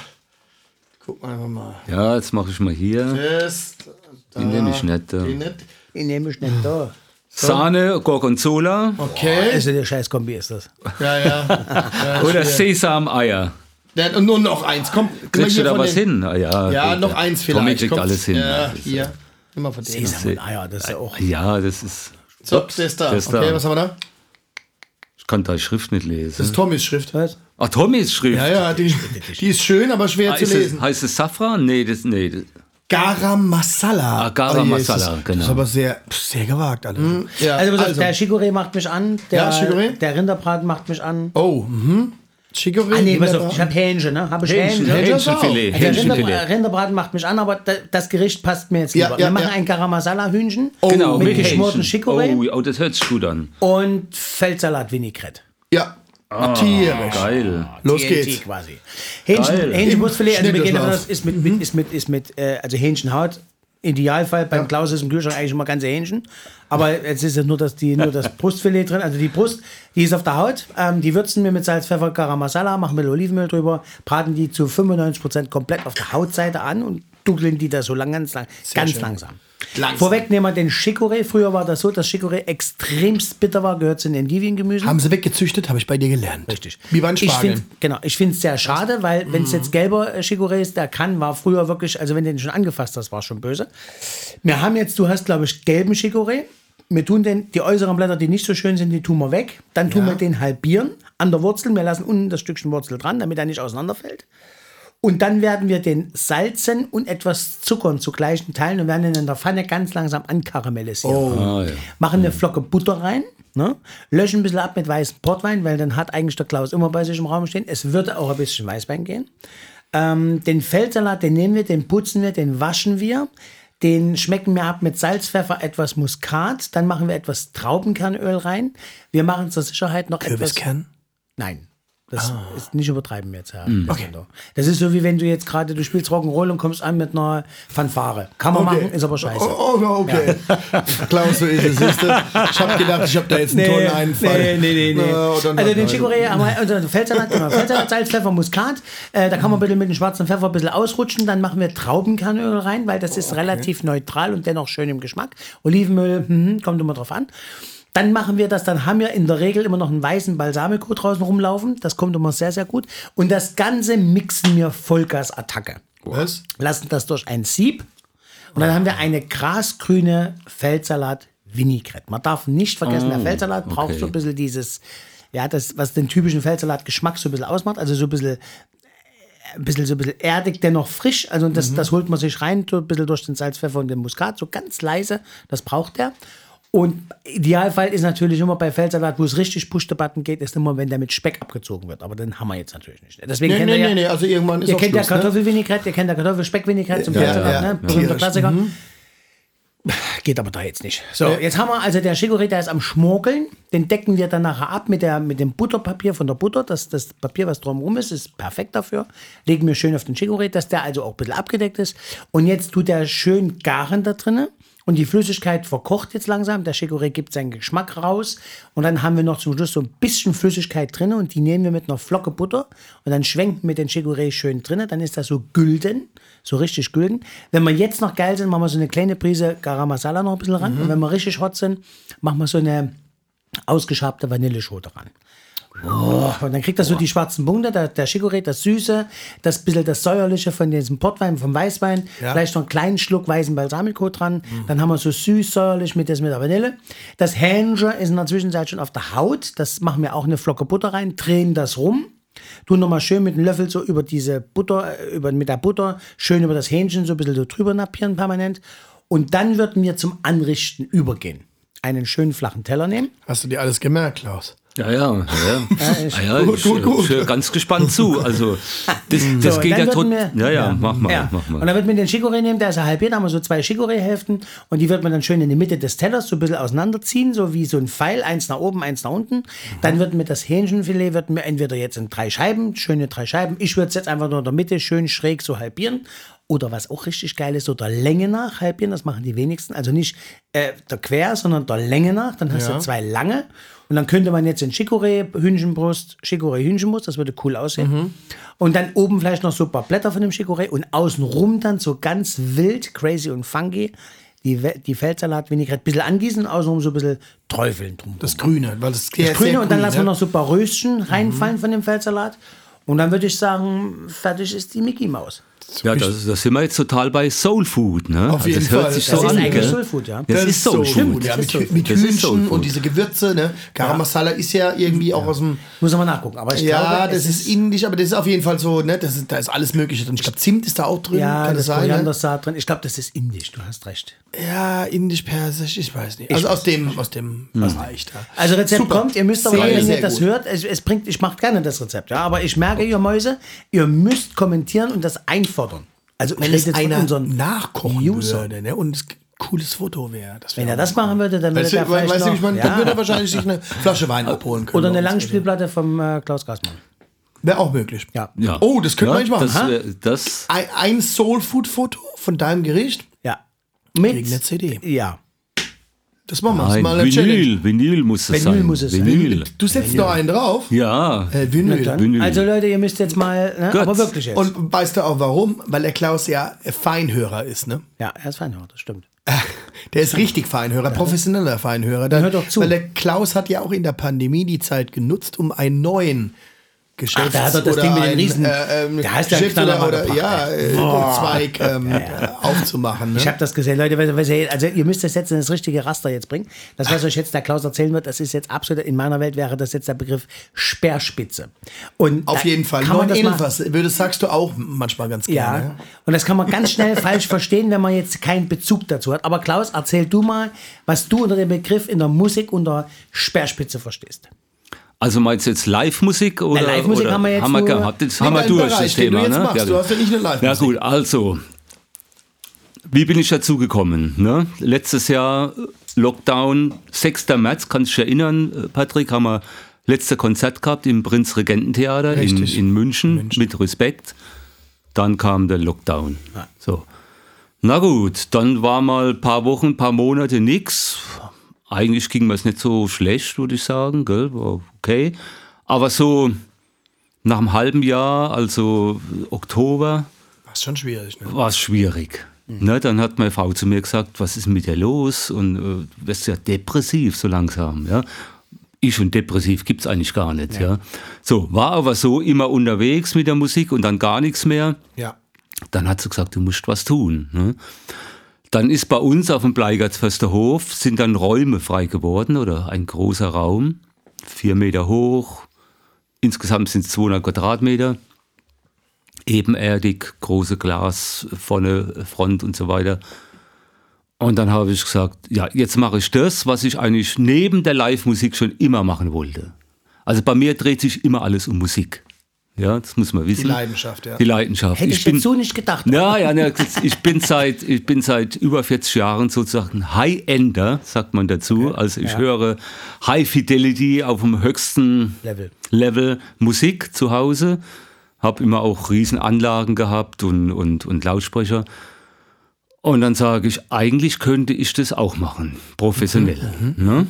Gucken wir einfach mal. Ja, jetzt mache ich mal hier. Das, da, Den nehme ich nicht. äh. den nicht. Nehme ich nicht da. Sahne, Gorgonzola Okay. Also der Scheißkombi ist das. Ja, ja. ja oder. Sesam-Eier. Ja, und nur noch eins. Komm, Kriegst du da was den- hin? Ah, ja, Ja, noch eins vielleicht. Tommy kriegt Komm. alles hin. Ja, hier. Immer von denen. Sesam und Eier, das ist ja auch. Ja, das ist. So, das ist da. Das ist okay, da. was haben wir da? Ich kann da die Schrift nicht Das lesen. ist Tommys Schrift. Was? Ach, Tommys Schrift. Ja, ja, die, die ist schön, aber schwer Ah, zu lesen. es, heißt es Safran? Nee, das, nee. das- Garam Masala. Ah, Garam Oh Masala, das, genau. Das ist aber sehr, sehr gewagt, alles. Ja, Also, auf, der Chicorée macht mich an, der, Ja, der Rinderbraten macht mich an. oh, mhm. Chicorée. Ah, nee, pass auf, ich habe Hähnchen, ne? Habe ich Hähnchen, Hähnchen. Hähnchenfilet. Hähnchenfilet. Rinderbraten macht mich an, aber da, das Gericht passt mir jetzt Ja, lieber. ja, Wir machen ja. ein Garam Masala Hühnchen Genau, mit geschmorten Hähnchen. Chicorée Oh, oh, das hört sich gut an. und Feldsalat Vinaigrette. Ja, tierisch. Geil. Los TNT geht's. quasi. Hähnchen, Geil. Hähnchenbrustfilet, also wir gehen davon Schnittlauch. aus, ist mit, mit, ist mit, ist mit äh, also Hähnchenhaut. Idealfall beim Klaus ist im Kühlschrank eigentlich immer ganze Hähnchen. Aber jetzt ist ja nur das, die, nur das Brustfilet drin. Also die Brust, die ist auf der Haut. Ähm, die würzen wir mit Salz, Pfeffer, Garam Masala, machen wir Olivenöl drüber, braten die zu 95% komplett auf der Hautseite an und duckeln die da so lang, ganz, lang, ganz schön. langsam. Langsam. Vorweg nehmen wir den Chicorée. Früher war das so, dass Chicorée extremst bitter war, gehört zu den Endiviengemüsen. Haben sie weggezüchtet, habe ich bei dir gelernt. Richtig. Wie beim Ich Spargel. find, genau, ich finde es sehr schade, weil wenn es jetzt gelber äh, Chicorée ist, der kann, war früher wirklich, also wenn du den schon angefasst hast, war es schon böse. Wir haben jetzt, du hast glaube ich gelben Chicorée. Wir tun den, die äußeren Blätter, die nicht so schön sind, die tun wir weg. Dann tun wir den halbieren an der Wurzel. Wir lassen unten das Stückchen Wurzel dran, damit er nicht auseinanderfällt. Und dann werden wir den salzen und etwas zuckern zu gleichen Teilen und werden ihn in der Pfanne ganz langsam ankaramellisieren. Ah, ja. Machen eine Flocke Butter rein, ne? löschen ein bisschen ab mit weißem Portwein, weil dann hat eigentlich der Klaus immer bei sich im Raum stehen. Es würde auch ein bisschen Weißwein gehen. Ähm, den Feldsalat, den nehmen wir, den putzen wir, den waschen wir. Den schmecken wir ab mit Salz, Pfeffer, etwas Muskat. Dann machen wir etwas Traubenkernöl rein. Wir machen zur Sicherheit noch etwas. Kürbiskern? Nein. Das ist nicht übertreiben jetzt, Herr. Okay. Sender. Das ist so wie wenn du jetzt gerade, du spielst Rock'n'Roll und kommst an mit einer Fanfare. Kann man machen, ist aber scheiße. Oh, oh, okay. Klaus, so ist es. Du? Ich habe gedacht, ich habe da jetzt einen tollen Einfall. Nee, nee, nee. nee. Also den. Chicorée, also Feldsalat, Feldsalat, Salz, Pfeffer, Muskat. Äh, da kann man bitte mit dem schwarzen Pfeffer ein bisschen ausrutschen. Dann machen wir Traubenkernöl rein, weil das ist relativ neutral und dennoch schön im Geschmack. Olivenöl, hm, kommt immer drauf an. Dann machen wir das, dann haben wir in der Regel immer noch einen weißen Balsamico draußen rumlaufen. Das kommt immer sehr, sehr gut. Und das Ganze mixen wir Vollgas-Attacke Was? lassen das durch ein Sieb und dann haben wir eine grasgrüne Feldsalat Vinaigrette. Man darf nicht vergessen, der Feldsalat braucht okay. so ein bisschen dieses, ja, das, was den typischen Feldsalat-Geschmack so ein bisschen ausmacht, also so ein bisschen, äh, ein bisschen, so ein bisschen erdig, dennoch frisch. Also das, das holt man sich rein, so ein bisschen durch den Salz, Pfeffer und den Muskat, so ganz leise, das braucht der. Und Idealfall ist natürlich immer bei Feldsalat, wo es richtig Push-the-Button geht, ist immer, wenn der mit Speck abgezogen wird. Aber den haben wir jetzt natürlich nicht. Deswegen Nee, kennt nee, ihr ja, nee, nee, also irgendwann ist Ihr kennt ja Schluss, ne? Kartoffelvinaigrette, ihr kennt ja Kartoffelspeck-Vinaigrette zum Ja, Feldsalat, ja, ne? ja. Berühmter. Klassiker. Geht aber da jetzt nicht. So, jetzt haben wir also der Chicorée, der ist am Schmorkeln. Den decken wir dann nachher ab mit, der, mit dem Butterpapier von der Butter. Das, das Papier, was drumherum ist, ist perfekt dafür. Legen wir schön auf den Chicorée, dass der also auch ein bisschen abgedeckt ist. Und jetzt tut der schön garen da drinnen. Und die Flüssigkeit verkocht jetzt langsam. Der Chicorée gibt seinen Geschmack raus. Und dann haben wir noch zum Schluss so ein bisschen Flüssigkeit drin. Und die nehmen wir mit einer Flocke Butter. Und dann schwenken wir den Chicorée schön drin. Dann ist das so gülden. So richtig gülden. Wenn wir jetzt noch geil sind, machen wir so eine kleine Prise Garam Masala noch ein bisschen ran. Und wenn wir richtig hot sind, machen wir so eine ausgeschabte Vanilleschote ran. Oh, und dann kriegt das so die schwarzen Punkte, der, der Chicorée, das Süße, das bisschen das Säuerliche von diesem Portwein, vom Weißwein, Ja. vielleicht noch einen kleinen Schluck weißen Balsamico dran. Dann haben wir so süß, säuerlich mit, das mit der Vanille. Das Hähnchen ist in der Zwischenzeit schon auf der Haut. Das machen wir auch eine Flocke Butter rein, drehen das rum. Tun nochmal schön mit dem Löffel so über diese Butter, äh, über, mit der Butter, schön über das Hähnchen so ein bisschen so drüber nappieren permanent. Und dann würden wir zum Anrichten übergehen. Einen schönen flachen Teller nehmen. Hast du dir alles gemerkt, Klaus? Ja, ja, ja. Ah, ja, Gut, gut, gut. ich höre ganz gespannt zu. Also, das, das So, geht ja wir- Ja, ja, mach mal, Ja. mach Und mal. dann wird man den Chicorée nehmen, der ist ja halbiert, da haben wir so zwei Chicorée-Hälften und die wird man dann schön in die Mitte des Tellers so ein bisschen auseinanderziehen, so wie so ein Pfeil, eins nach oben, eins nach unten. Dann wird mir das Hähnchenfilet, wird mir entweder jetzt in drei Scheiben, schöne drei Scheiben, ich würde es jetzt einfach nur in der Mitte schön schräg so halbieren. Oder was auch richtig geil ist, so der Länge nach halbieren, das machen die wenigsten. Also nicht äh, der Quer, sondern der Länge nach. Dann hast Ja. du zwei lange. Und dann könnte man jetzt in Chicorée, Hühnchenbrust, Chicorée, Hühnchenbrust, das würde cool aussehen. Und dann oben vielleicht noch so ein paar Blätter von dem Chicorée und außenrum dann so ganz wild, crazy und funky die, die Feldsalat Vinaigrette ein bisschen angießen außenrum so ein bisschen träufeln drum. Das Grüne, weil das, das Grüne und dann lassen wir ne? noch so ein paar Röschen reinfallen von dem Feldsalat. Und dann würde ich sagen, fertig ist die Mickey Maus. Ja, das, das sind wir jetzt total bei Soul Food. Ne? Auf jeden das hört Fall. sich Das so ist an. eigentlich gell? Soul Food, ja. Das, ist Soul Food. Ja, Das mit, Soul mit. Das Soul Hühnchen Food. und diese Gewürze, ne? Garam Masala ist ja irgendwie auch aus dem. Muss man mal nachgucken. Aber ich Ja, glaube, das ist indisch, aber das ist auf jeden Fall so, ne? Das ist, da ist alles Mögliche drin. Ich glaube, Zimt ist da auch drin. ja, kann das das sein? Ne? Koriandersaat drin. Ich glaube, das ist indisch, du hast recht. Ja, indisch, persisch, ich weiß nicht. Also aus dem, aus dem Bereich da. Also Rezept Super. kommt, ihr müsst aber, Sehr, wenn ihr das gut. hört, es, es bringt, ich mache gerne das Rezept, ja, aber ich merke, ihr Mäuse, ihr müsst kommentieren und das einfordern. Also Wenn ich es einer unseren nachkochen User. würde, ne? Und es ein cooles Foto wäre. Wenn er das machen würde, dann würde Weißt du, er vielleicht weißt noch, ich meine, ja, dann würde er wahrscheinlich sich eine Flasche Wein abholen können. oder eine uns. Langspielplatte vom äh, Klaus Gassmann. Wäre auch möglich. Ja. Ja. Oh, das könnte ja, man eigentlich machen. Das, das, Ein, ein Soul-Food-Foto von deinem Gericht? Ja. Mit der CD. Ja. Das machen wir. Nein, mal eine Challenge. Vinyl, Vinyl muss es Vinyl sein. muss es sein. Vinyl. Du setzt noch einen drauf. Ja. Äh, Vinyl. Dann, Vinyl. also Leute, ihr müsst jetzt mal, ne, aber wirklich jetzt. Und weißt du auch warum? Weil der Klaus ja Feinhörer ist, ne? ja, er ist Feinhauer, das stimmt. Der ist richtig Feinhörer, professioneller Feinhörer. Dann, hört doch zu. Weil der Klaus hat ja auch in der Pandemie die Zeit genutzt, um einen neuen Geschäfts- da hat er das Ding mit den ein, Riesen- äh, ähm, Der heißt ja Knaller oder, ja, äh, Zweig ähm, äh, aufzumachen. Ne? Ich habe das gesehen, Leute. Also ihr müsst das jetzt in das richtige Raster jetzt bringen. Das, was euch jetzt der Klaus erzählen wird, das ist jetzt absolut, in meiner Welt wäre das jetzt der Begriff Speerspitze. Und Auf da jeden Fall. Kann man Neun das das sagst du auch manchmal ganz ja, gerne. und das kann man ganz schnell falsch verstehen, wenn man jetzt keinen Bezug dazu hat. Aber Klaus, erzähl du mal, was du unter dem Begriff in der Musik unter Speerspitze verstehst. Also meinst du jetzt Live-Musik oder? Na, Live-Musik haben wir jetzt haben wir gehabt. Nee, haben wir durch, Bereich, das Thema. du jetzt ne? machst. Du hast ja nicht nur Live-Musik. Ja gut, also. Wie bin ich dazu gekommen? Ne? Letztes Jahr Lockdown, 6. März, kannst du dich erinnern, Patrick, haben wir letzte Konzert gehabt im Prinz-Regententheater in, in München, mit Respekt. Dann kam der Lockdown. So. Na gut, dann war mal ein paar Wochen, ein paar Monate nix. Eigentlich ging mir es nicht so schlecht, würde ich sagen. Gell? War okay. Aber so nach einem halben Jahr, also Oktober, Das ist schon schwierig. Ne? war es schwierig. Ne, dann hat meine Frau zu mir gesagt, was ist mit dir los? Und äh, du wirst ja depressiv so langsam. Ja? Ich und depressiv gibt es eigentlich gar nicht. Ja. So, war aber so immer unterwegs mit der Musik und dann gar nichts mehr. Ja. Dann hat sie gesagt, du musst was tun. Ne? Dann ist bei uns auf dem Bleigartsfester Hof sind dann Räume frei geworden oder ein großer Raum, vier Meter hoch, insgesamt sind es 200 Quadratmeter, ebenerdig, große Glas, vorne Front und so weiter. Und dann habe ich gesagt, ja, jetzt mache ich das, was ich eigentlich neben der Live-Musik schon immer machen wollte. Also bei mir dreht sich immer alles um Musik. Ja, das muss man wissen. Die Leidenschaft, ja. Die Leidenschaft. Hätte ich, jetzt so nicht gedacht. Ja, ja, ne, ich bin seit ich bin seit über 40 Jahren sozusagen High-Ender, sagt man dazu. Also ich höre High Fidelity auf dem höchsten Level. Level Musik zu Hause. Habe immer auch Riesenanlagen gehabt und, und, und Lautsprecher. Und dann sage ich, eigentlich könnte ich das auch machen, professionell. Ne?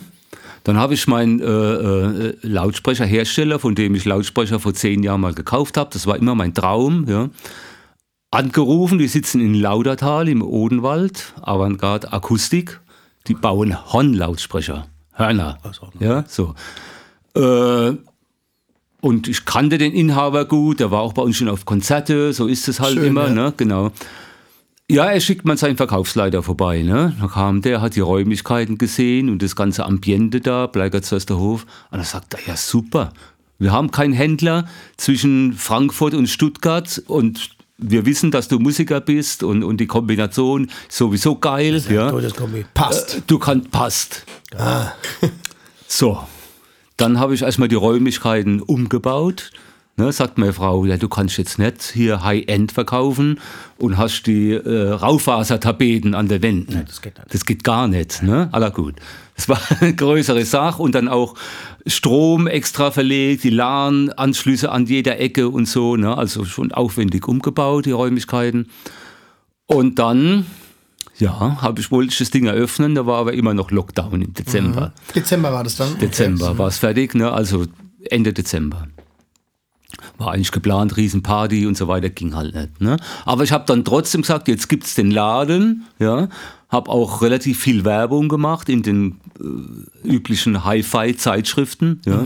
Dann habe ich meinen äh, äh, Lautsprecherhersteller, von dem ich Lautsprecher vor zehn Jahren mal gekauft habe, das war immer mein Traum, ja, angerufen. Die sitzen in Laudertal im Odenwald, Avantgarde Akustik. Die bauen Horn-Lautsprecher, Hörner. Ja, so. Äh, und ich kannte den Inhaber gut, der war auch bei uns schon auf Konzerte, so ist es halt Schön, immer, ja. ne? Genau. Ja, er schickt mal seinen Verkaufsleiter vorbei, ne? Da kam der, hat die Räumlichkeiten gesehen und das ganze Ambiente da, Bleigertsförster Hof. Und er sagt er, ja super, wir haben keinen Händler zwischen Frankfurt und Stuttgart und wir wissen, dass du Musiker bist und, und die Kombination sowieso geil. Ja. Todeskombi. Passt. Du kannst, passt. So, dann habe ich erstmal die Räumlichkeiten umgebaut. Ne, sagt meine Frau, ja, du kannst jetzt nicht hier High-End verkaufen und hast die äh, Raufasertapeten an der Wänden. das geht nicht. Das geht gar nicht. Ne? Aller gut. Das war eine größere Sache und dann auch Strom extra verlegt, die LAN-Anschlüsse an jeder Ecke und so. Ne? Also schon aufwendig umgebaut, die Räumlichkeiten. Und dann, ja, habe ich, wollte ich das Ding eröffnen, da war aber immer noch Lockdown im Dezember. Dezember war das dann? Dezember war es fertig, ne? also Ende Dezember. War eigentlich geplant, Riesenparty und so weiter, ging halt nicht. Ne? Aber ich habe dann trotzdem gesagt, jetzt gibt's den Laden, ja, habe auch relativ viel Werbung gemacht in den äh, üblichen Hi-Fi-Zeitschriften, ja.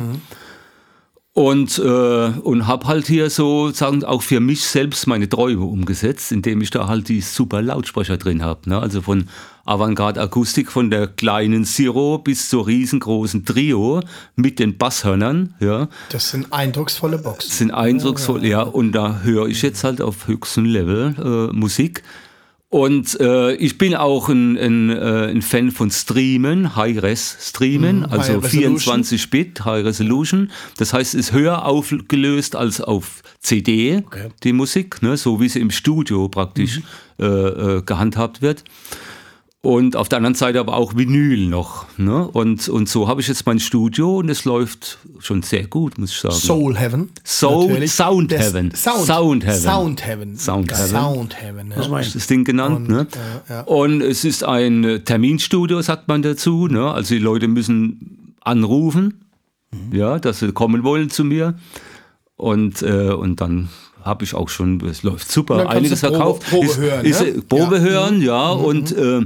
Und, äh, und habe halt hier so sagen, auch für mich selbst meine Träume umgesetzt, indem ich da halt die super Lautsprecher drin habe. Ne? Also von Avantgarde Akustik, von der kleinen Zero bis zur riesengroßen Trio mit den Basshörnern. Ja, Das sind eindrucksvolle Boxen. sind eindrucksvoll, ja. Und da höre ich jetzt halt auf höchstem Level äh, Musik. Und äh, ich bin auch ein, ein, äh, ein Fan von Streamen, High-Res Streamen, Mhm, also High Resolution. 24 Bit, High Resolution. Das heißt, es ist höher aufgelöst als auf CD, die Musik, ne, so wie sie im Studio praktisch Mhm. äh, äh, gehandhabt wird. Und auf der anderen Seite aber auch Vinyl noch. Ne? Und, und so habe ich jetzt mein Studio und es läuft schon sehr gut, muss ich sagen. Soul Heaven. Soul- natürlich. Sound Das- Heaven. Sound, Sound Heaven. Sound Heaven. Sound Heaven. Sound Heaven. Ja. ist das Ding genannt. ne? ja, ja. Und es ist ein äh, Terminstudio, sagt man dazu. Ne? Also die Leute müssen anrufen, Mhm. ja, dass sie kommen wollen zu mir. Und, äh, und dann habe ich auch schon, es läuft super, einiges Probe- verkauft. Probe ist, hören, ist, ne? äh, Probe Ja. Mhm. hören, ja. Und äh,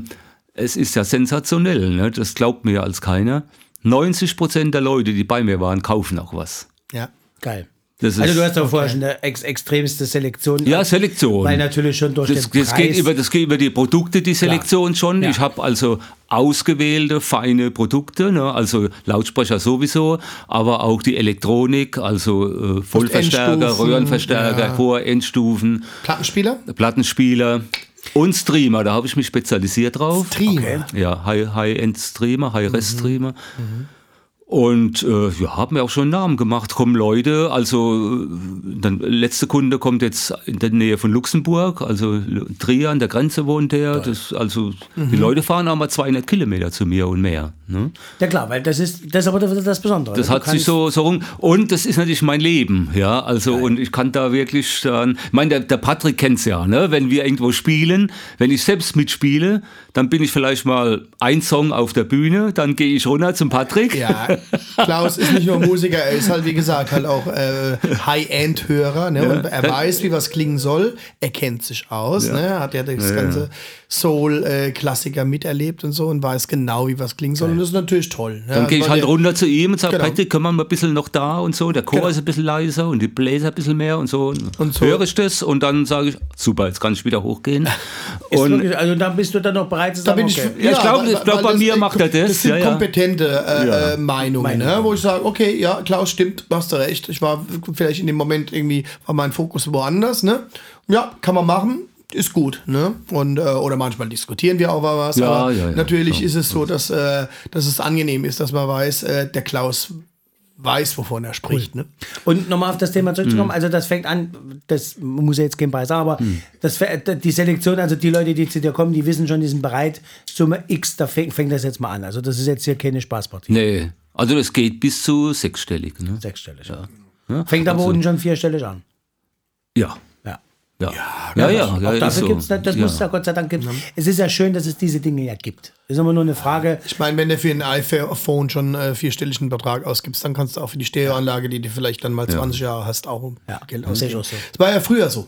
es ist ja sensationell. Ne? Das glaubt mir als keiner. 90 Prozent der Leute, die bei mir waren, kaufen auch was. Ja. Geil. Das Also du hast doch vorher schon eine ex extremste Selektion. Ja, Selektion. Weil natürlich schon durch Das, den das, Preis... geht über, das geht über die Produkte, die Selektion schon. Ja. Ich habe also ausgewählte, feine Produkte, ne? also Lautsprecher sowieso, aber auch die Elektronik, also äh, Vollverstärker, Röhrenverstärker, ja. Chor, Endstufen, Plattenspieler? Plattenspieler und Streamer. Da habe ich mich spezialisiert drauf. Stream. Ja, High- High-End-Streamer, High-Res-Streamer. Und äh, ja, haben wir auch schon einen Namen gemacht. Kommen Leute, also äh, der letzte Kunde kommt jetzt in der Nähe von Luxemburg, also Trier an der Grenze wohnt der. Das, also die Leute fahren auch mal 200 Kilometer zu mir und mehr. Ne? Ja klar, weil das ist, das ist aber das, Besondere. Das Du hat sich so, so rum. Und das ist natürlich mein Leben, ja. Also, und ich kann da wirklich dann, ich meine, der, der Patrick kennt's ja, ne? Wenn wir irgendwo spielen, wenn ich selbst mitspiele, dann bin ich vielleicht mal ein Song auf der Bühne, dann gehe ich runter zum Patrick. Ja, Klaus ist nicht nur Musiker, er ist halt, wie gesagt, halt auch äh, High-End-Hörer. Ne? Und er weiß, wie was klingen soll. Er kennt sich aus. Ne? Er hat ja das ganze Soul-Klassiker miterlebt und so und weiß genau, wie was klingen soll. Und das ist natürlich toll. Ne? Dann Also gehe ich halt runter zu ihm und sage, Genau. Patrick, können wir mal ein bisschen noch da und so. Der Chor Genau. ist ein bisschen leiser und die Bläser ein bisschen mehr und so. Und so. höre ich das und dann sage ich, super, jetzt kann ich wieder hochgehen. Und wirklich, also dann bist du dann noch bereit zu Da sagen, bin ich, okay. Ja, ich glaub, weil- ich glaub, bei mir macht er das, Das sind ja, ja. kompetente äh, Ja. äh, Meinungen, ne? wo ich sage, okay, ja, Klaus, stimmt, hast du recht. Ich war vielleicht in dem Moment irgendwie, war mein Fokus woanders. Ne? Ja, kann man machen. Ist gut, ne? Und, äh, oder manchmal diskutieren wir auch mal was. Ja, aber ja, ja, natürlich klar. ist es so, dass, äh, dass es angenehm ist, dass man weiß, äh, der Klaus weiß, wovon er spricht. Ne? Und nochmal auf das Thema Mhm. zurückzukommen, also das fängt an, das muss ja jetzt kein Preis sagen, aber das, fä- die Selektion, also die Leute, die zu dir kommen, die wissen schon, die sind bereit, Summe X, da fängt, fängt das jetzt mal an. Also das ist jetzt hier keine Spaßpartie. nee, also das geht bis zu sechsstellig. Ne? Sechsstellig. Ja. Fängt aber also- unten schon vierstellig an. Ja. Ja. Ja, ja, ja. ja, Auch ist dafür so. gibt's das, das ja. muss es ja Gott sei Dank geben. Es ist ja schön, dass es diese Dinge ja gibt. Das ist immer nur eine Frage. Ich meine, wenn du für ein iPhone schon äh, vierstelligen Betrag ausgibst, dann kannst du auch für die Stereoanlage, die du vielleicht dann mal 20 Jahre hast, auch Ja, Geld ausgeben. Das war ja früher so.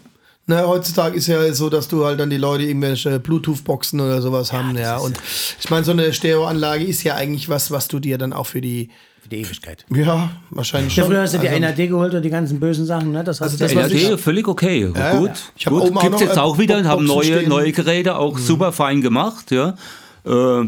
Ne, heutzutage ist ja so, dass du halt dann die Leute irgendwelche Bluetooth-Boxen oder sowas haben. Ja, und ich meine, so eine Stereoanlage ist ja eigentlich was, was du dir dann auch für die, Für die Ewigkeit. ja, wahrscheinlich Ja, schon. früher hast du die Also- NAD geholt und die ganzen bösen Sachen. Ne? Das Also das, ja NAD, ich- völlig okay. Ja, gut. ja. Ich gut. auch Gibt's noch, jetzt äh, auch wieder, haben neue, stehen. Mhm. neue Geräte, auch super fein gemacht, ja. Äh,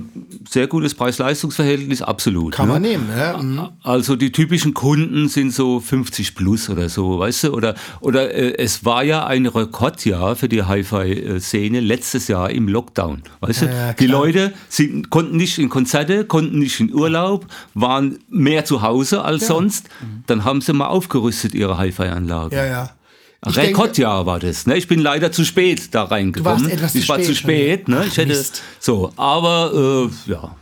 sehr gutes Preis-Leistungs-Verhältnis, absolut. Kann ne? man nehmen. Ja. mhm. Also die typischen Kunden sind so 50 plus oder so, weißt du? Oder, oder äh, es war ja ein Rekordjahr für die Hi-Fi-Szene letztes Jahr im Lockdown, weißt du? Ja, die. Leute sind, konnten nicht in Konzerte, konnten nicht in Urlaub, waren mehr zu Hause als sonst. Dann haben sie mal aufgerüstet, ihre Hi-Fi-Anlage. ja, ja. Rekordjahr war das. Ne? Ich bin leider zu spät da reingekommen. Du warst etwas zu ich war spät zu schon spät. Ne? Ich hätte Mist. so, aber äh, ja.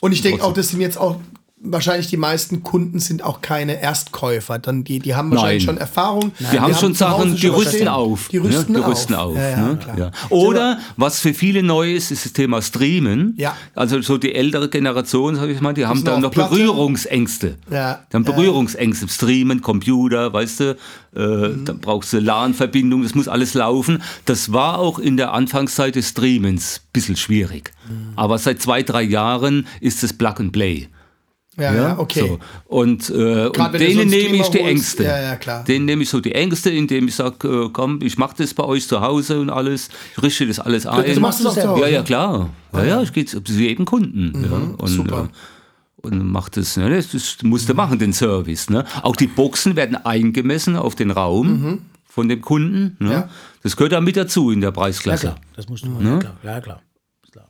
Und ich denke auch, das sind jetzt auch wahrscheinlich die meisten Kunden sind auch keine Erstkäufer. Dann die, die haben wahrscheinlich Nein. schon Erfahrung. Die haben schon zu Hause Sachen, die schon rüsten auf. Die rüsten ne? die auf. rüsten auf. Ja, ja, ne? ja. Oder was für viele neu ist, ist das Thema Streamen. Ja. Also so die ältere Generation, sag ich mal, die haben dann auf noch Platte. Berührungsängste. Haben Ja. Berührungsängste. Streamen, Computer, weißt du, äh, Mhm. dann brauchst du LAN-Verbindung, das muss alles laufen. Das war auch in der Anfangszeit des Streamens ein bisschen schwierig. Mhm. Aber seit zwei, drei Jahren ist es Plug and Play. Ja, ja, okay. So. Und, äh, und denen nehme ich die holst, Ängste. ja, ja, klar. Denen nehme ich so die Ängste, indem ich sage, äh, komm, ich mache das bei euch zu Hause und alles. Ich richte das alles ein. Du machst es auch zu Hause? Ja, ja, klar. Ja, ja, ich gehe zu jedem Kunden. ja. Und, Mhm, super. Äh, und macht das, ne, das, das musst du machen, den Service. Ne? Auch die Boxen werden eingemessen auf den Raum von dem Kunden. Ne? Mhm. Ja. Das gehört da mit dazu in der Ja, Preisklasse. klar. Das musst du machen. Ja, klar. Ja, klar.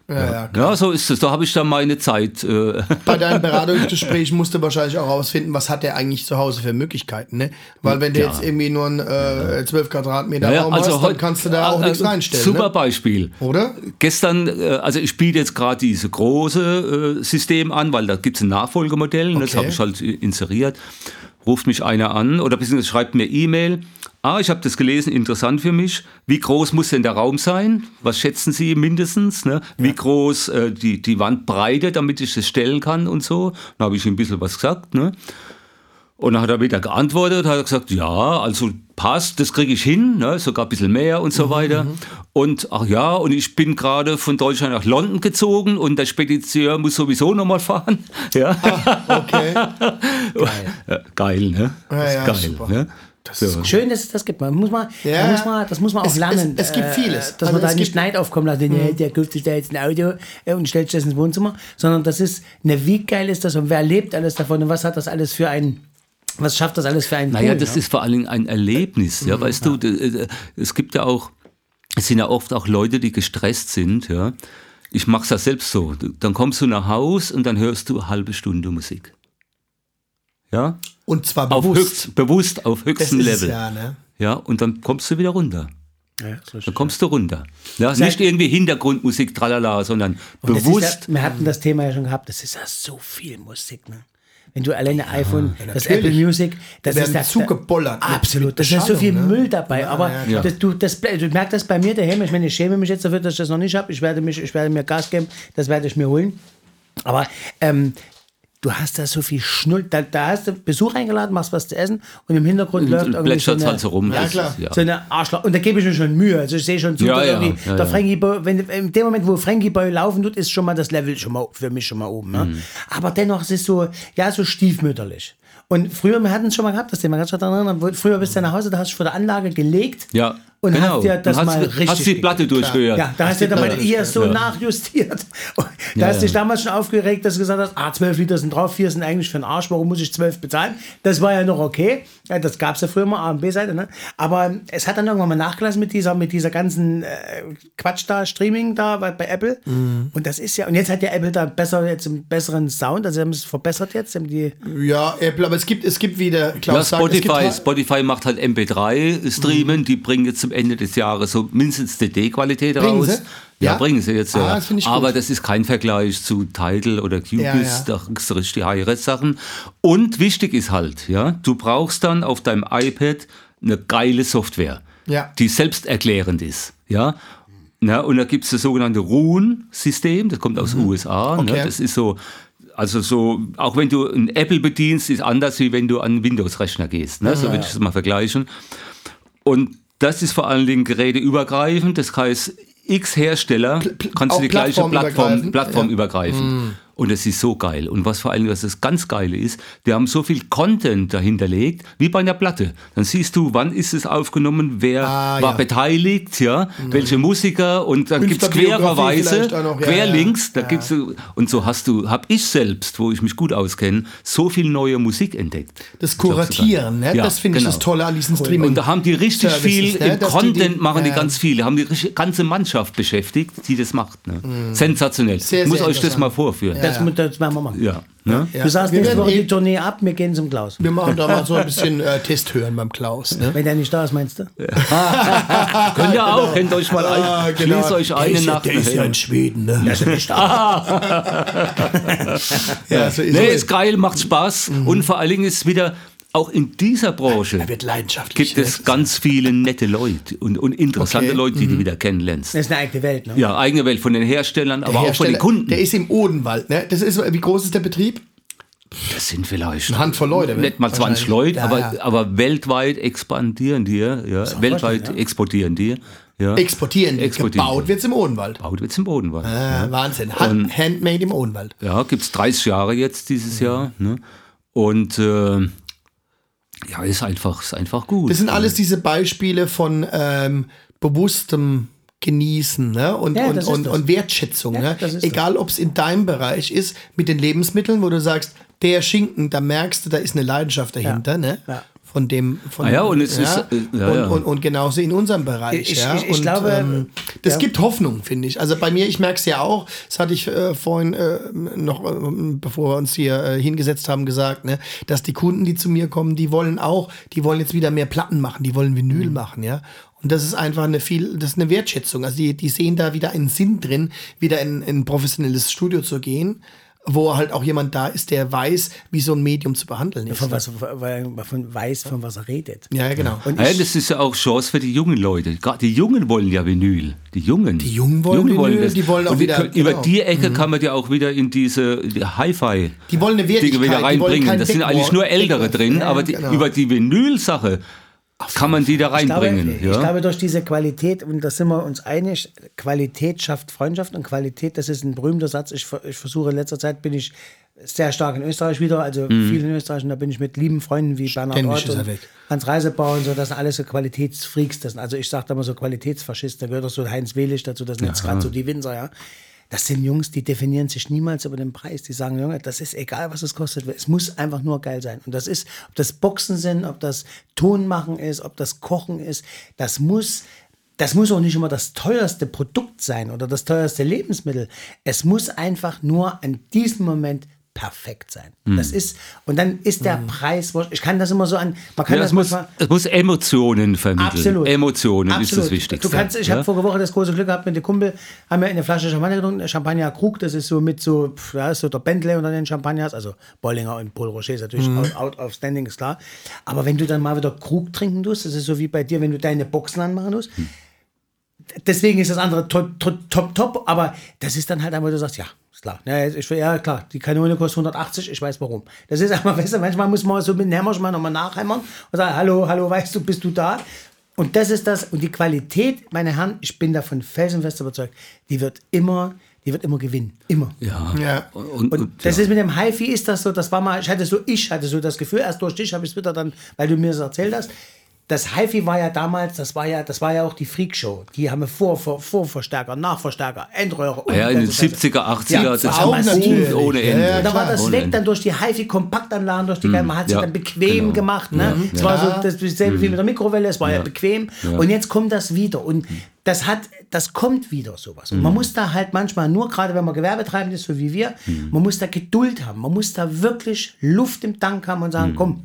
Ja, ja. Ja, so ist es. Da habe ich dann meine Zeit. Äh, Bei deinem Beratungsgespräch musst du wahrscheinlich auch herausfinden, was hat er eigentlich zu Hause für Möglichkeiten. Ne? Weil wenn du Ja. jetzt irgendwie nur einen äh, 12 Quadratmeter Ja, Raum also hast, dann kannst du da auch äh, nichts reinstellen. Super Ne? Beispiel. Oder? Gestern, äh, also ich spiele jetzt gerade diese große äh, System an, weil da gibt es ein Nachfolgemodell das Okay. habe ich halt inseriert. Ruft mich einer an oder beziehungsweise schreibt mir E-Mail. Ah, ich habe das gelesen, interessant für mich. Wie groß muss denn der Raum sein? Was schätzen Sie mindestens? Ne? Wie groß äh, die, die Wandbreite, damit ich das stellen kann und so? Dann habe ich ein bisschen was gesagt. Ne? Und dann hat er wieder geantwortet, hat er gesagt, ja, also passt, das kriege ich hin, ne, sogar ein bisschen mehr und so weiter. Und ach ja, und ich bin gerade von Deutschland nach London gezogen und der Spediteur muss sowieso nochmal fahren. Ja. Okay. Ja, geil, ne? Ja, ist ja, geil, super. ne? So. Schön, dass es das gibt. Man muss mal, Ja. man muss mal, das muss man auch Es- lernen. es- es gibt äh, vieles. Dass Also man da nicht Mhm. Neid aufkommen lässt. Ja, der kauft sich da jetzt ein Auto äh, und stellt sich das ins Wohnzimmer. Sondern das ist, ne, wie geil ist das und wer lebt alles davon und was hat das alles für ein, was schafft das alles für einen Naja, Pool, das ne? ist vor allen Dingen ein Erlebnis, ja, weißt du, d- äh, es gibt ja auch, es sind ja oft auch Leute, die gestresst sind, ja. Ich mach's ja selbst so. Du- Dann kommst du nach Haus und dann hörst du eine halbe Stunde Musik. Ja? Und zwar Auf bewusst. höchst, bewusst auf höchstem Level. ja, ne? Ja, und dann kommst du wieder runter. Ja, Dann kommst du runter. Ja, nicht irgendwie Hintergrundmusik, tralala, sondern Und bewusst. Ja, wir hatten das Thema ja schon gehabt, das ist ja so viel Musik, ne? Wenn du alleine iPhone, das natürlich. Apple Music, das ist ja zugebollert Absolut, das ist so viel ne? Müll dabei. aber ja. Das, du, das, du merkst das bei mir daheim. Ich meine, ich schäme mich jetzt dafür, dass ich das noch nicht habe. Ich werde, mich, ich werde mir Gas geben, das werde ich mir holen. Aber ähm, du hast da so viel Schnull. Da, da hast du Besuch eingeladen, machst was zu essen und im Hintergrund läuft irgendwie so eine, halt so rum. Ja, klar. Ja. so eine Arschloch. Und da gebe ich mir schon Mühe. Also ich sehe schon zu, Ja, ja, ja, der. Frankie Boy, wenn, in dem Moment, wo Frankie Boy laufen tut, ist schon mal das Level schon mal für mich schon mal oben. Ne? Mhm. Aber dennoch ist es so, ja, so stiefmütterlich. Und früher, wir hatten es schon mal gehabt, das Thema, kannst du dich daran erinnern? Früher bist du nach Hause, da hast du vor der Anlage gelegt. Ja, Und genau. hast dir das Und mal hast, richtig hast die Platte durchgehört. Ja, da hast du dann mal eher so ja. nachjustiert. Und Da Ja, hast du dich ja. damals schon aufgeregt, dass du gesagt hast, ah, 12 Liter sind drauf, 4 sind eigentlich für den Arsch, warum muss ich 12 bezahlen? Das war ja noch okay. Ja, das gab es ja früher mal, A und B-Seite. Ne? Aber es hat dann irgendwann mal nachgelassen mit dieser, mit dieser ganzen äh, Quatsch da, Streaming da bei, bei Apple. Mhm. Und das ist ja, und jetzt hat ja Apple da besser, jetzt einen besseren Sound, also sie haben es verbessert jetzt. Haben die, Ja, Apple, aber es gibt, es gibt wieder, Klaus Ja, sagt, es gibt Spotify, halt- Spotify macht halt MP3-Streamen, die bringen jetzt zum Ende des Jahres so mindestens CD-Qualität Bringen raus. sie? Ja, Ja? bringen sie jetzt. Ah, ja. das ich Aber gut. das ist kein Vergleich zu Tidal oder Cubase, Ja, ja. da kriegst du richtig High-Res-Sachen. Und wichtig ist halt, ja, du brauchst dann auf deinem iPad eine geile Software. Ja. die selbsterklärend ist. Ja? Na, und da gibt es das sogenannte Ruhen-System, das kommt aus den USA. Okay. Ne? Das ist so, also so, auch wenn du ein Apple bedienst, ist anders, wie wenn du an einen Windows-Rechner gehst. Ne? So würde ich das mal vergleichen. Und das ist vor allen Dingen geräteübergreifend, das heißt, x Hersteller pl- kannst du die gleiche Plattform, plattformübergreifend? Plattform übergreifen. Und es ist so geil. Und was vor Dingen, was das ganz Geile ist, die haben so viel Content dahinterlegt, wie bei einer Platte. Dann siehst du, wann ist es aufgenommen, wer Ah, war ja. beteiligt, ja, welche Musiker und dann gibt's Künstlerbiografie quererweise, noch, ja, querlinks, ja. da gibt's und so hast du, hab ich selbst, wo ich mich gut auskenne, so viel neue Musik entdeckt. Das Kuratieren, ne? Das finde ich genau. das Tolle an diesen Streaming. Und da haben die richtig Services, viel ne? im Dass die Content die- machen die ganz viele, haben die ganze Mannschaft beschäftigt, die das macht. Ne? Sensationell. Mhm. Sehr, ich muss euch das mal vorführen. Das, mu- das werden wir machen. Ja. Ne? Ja. Du sagst Wir nächste Woche eh- die Tournee ab, wir gehen zum Klaus. Wir machen da mal so ein bisschen äh, Test hören beim Klaus. Ne? Wenn der nicht da ist, meinst du? Könnt ihr auch, kennt euch mal ein, Ah, genau. schließt euch Der eine ja- Nacht. Der ist ja in Schweden, ne? Der ist nicht da. ja, so ist Nee, ist geil, macht Spaß und vor allen Dingen ist wieder auch in dieser Branche wird leidenschaftlich. gibt es ganz viele nette Leute und, und interessante Okay. Mhm. Leute, die du wieder kennenlernst. Das ist eine eigene Welt, ne? Ja, eigene Welt von den Herstellern, aber auch von Hersteller, den Kunden. Der ist im Odenwald. Ne? Das ist, wie groß ist der Betrieb? Das sind vielleicht Eine Handvoll Leute, ne? Nicht mal 20 Wahrscheinlich. Leute, Ja, aber, ja. aber weltweit expandieren die, ja, weltweit exportieren die. Ja. Exportieren. Exportieren. Gebaut wird es im Odenwald. Baut wird's im Bodenwald. Äh, Wahnsinn. Hand, handmade im Odenwald. Ja, gibt es 30 Jahre jetzt dieses Jahr. Ne? Und äh, ja, ist einfach, ist einfach gut. Das sind alles diese Beispiele von ähm, bewusstem Genießen ne? und, Ja, und, und, und Wertschätzung. Ja, ne? Egal, ob es in deinem Bereich ist, mit den Lebensmitteln, wo du sagst, der Schinken, da merkst du, da ist eine Leidenschaft dahinter. Ne? Von dem, von Ah ja, und es ja, ist, äh, ja, und, ja. Und, und genauso in unserem Bereich. Ich- ja? ich- ich und, glaube, ähm, das ja. gibt Hoffnung, finde ich. Also bei mir, ich merke es ja auch, das hatte ich äh, vorhin äh, noch, äh, bevor wir uns hier äh, hingesetzt haben, gesagt, ne, dass die Kunden, die zu mir kommen, die wollen auch, die wollen jetzt wieder mehr Platten machen, die wollen Mhm. Vinyl machen, ja. Und das ist einfach eine viel, das ist eine Wertschätzung. Also die, die sehen da wieder einen Sinn drin, wieder in, in ein professionelles Studio zu gehen, wo halt auch jemand da ist, der weiß, wie so ein Medium zu behandeln ist. Von was, weil er von weiß, von was er redet. Ja, genau. Und ja, das ist ja auch Chance für die jungen Leute. Gerade die Jungen wollen ja Vinyl. Die Jungen. Die Jungen wollen Vinyl, die wollen auch Und wieder- können- genau. Über die Ecke kann man ja auch wieder in diese die Hi-Fi. Die wollen eine Wertigkeit, Dinge wieder die wollen reinbringen. Das sind eigentlich nur Ältere drin, Ja, aber die, genau. über die Vinyl-Sache kann man die da ich glaube, reinbringen. ich ja? glaube, durch diese Qualität, und da sind wir uns einig, Qualität schafft Freundschaft und Qualität, das ist ein berühmter Satz. Ich, ich versuche in letzter Zeit bin ich sehr stark in Österreich wieder, also viel in Österreich und da bin ich mit lieben Freunden wie Bernhard er und weg. Hans Reisebau und so, das sind alles so Qualitätsfreaks. Das sind, also ich sage da immer so Qualitätsfaschist, da gehört auch so Heinz Welig dazu, das sind jetzt gerade so die Winzer, ja. Das sind Jungs, die definieren sich niemals über den Preis. Die sagen, Junge, das ist egal, was es kostet. Es muss einfach nur geil sein. Und das ist, ob das Boxen sind, ob das Ton machen ist, ob das Kochen ist, das muss, das muss auch nicht immer das teuerste Produkt sein oder das teuerste Lebensmittel. Es muss einfach nur an diesem Moment perfekt sein. Hm. Das ist, und dann ist der Preis, wurscht. ich kann das immer so an, man kann Ja, das es, muss, manchmal, es muss Emotionen vermitteln. Absolut. Emotionen ist Absolut. das Wichtigste. Du kannst, ich ja? habe vorige Woche das große Glück gehabt mit dem Kumpel, haben wir eine Flasche Champagner getrunken, Champagner Krug, das ist so mit so, ja, ist so der Bentley unter den Champagners, also Bollinger und Paul Rocher ist natürlich Mhm. out, standing, ist klar. Aber wenn du dann mal wieder Krug trinken tust, das ist so wie bei dir, wenn du deine Boxen anmachen musst, Hm. Deswegen ist das andere top, top, top, top, aber das ist dann halt einmal, du sagst, ja, ist klar. Ja, ich, ja, klar, die Kanone kostet 180, ich weiß warum. Das ist einfach, weißt du, manchmal muss man so mit Nämmersch mal nochmal nachhämmern und sagen, hallo, hallo, weißt du, bist du da? Und das ist das, und die Qualität, meine Herren, ich bin davon felsenfest überzeugt, die wird immer, die wird immer gewinnen. Immer. ja. Ja. Und, Und und, das ja. ist mit dem HiFi ist das so, das war mal, ich hatte so, ich hatte so das Gefühl, erst durch dich habe ich es wieder dann, weil du mir das erzählt hast. Das HiFi war ja damals, das war ja, das war ja auch die Freakshow. Die haben wir vor, vor, Vorverstärker, Nachverstärker, Endröhre. und ja, in den das ganze- 70er, 80er, Ja, das auch natürlich. ohne Ja, Ende. ja, Und dann war das ohne weg, Ende. dann durch die HiFi-Kompaktanlagen, durch die, man hat sie ja, dann bequem genau. gemacht. Ne? Es war so das dasselbe wie mit der Mikrowelle, es war ja, bequem. Und jetzt kommt das wieder. Und das hat, das kommt wieder sowas. Und man muss da halt manchmal, nur gerade wenn man Gewerbetreibend ist, so wie wir, man muss da Geduld haben. Man muss da wirklich Luft im Tank haben und sagen, komm,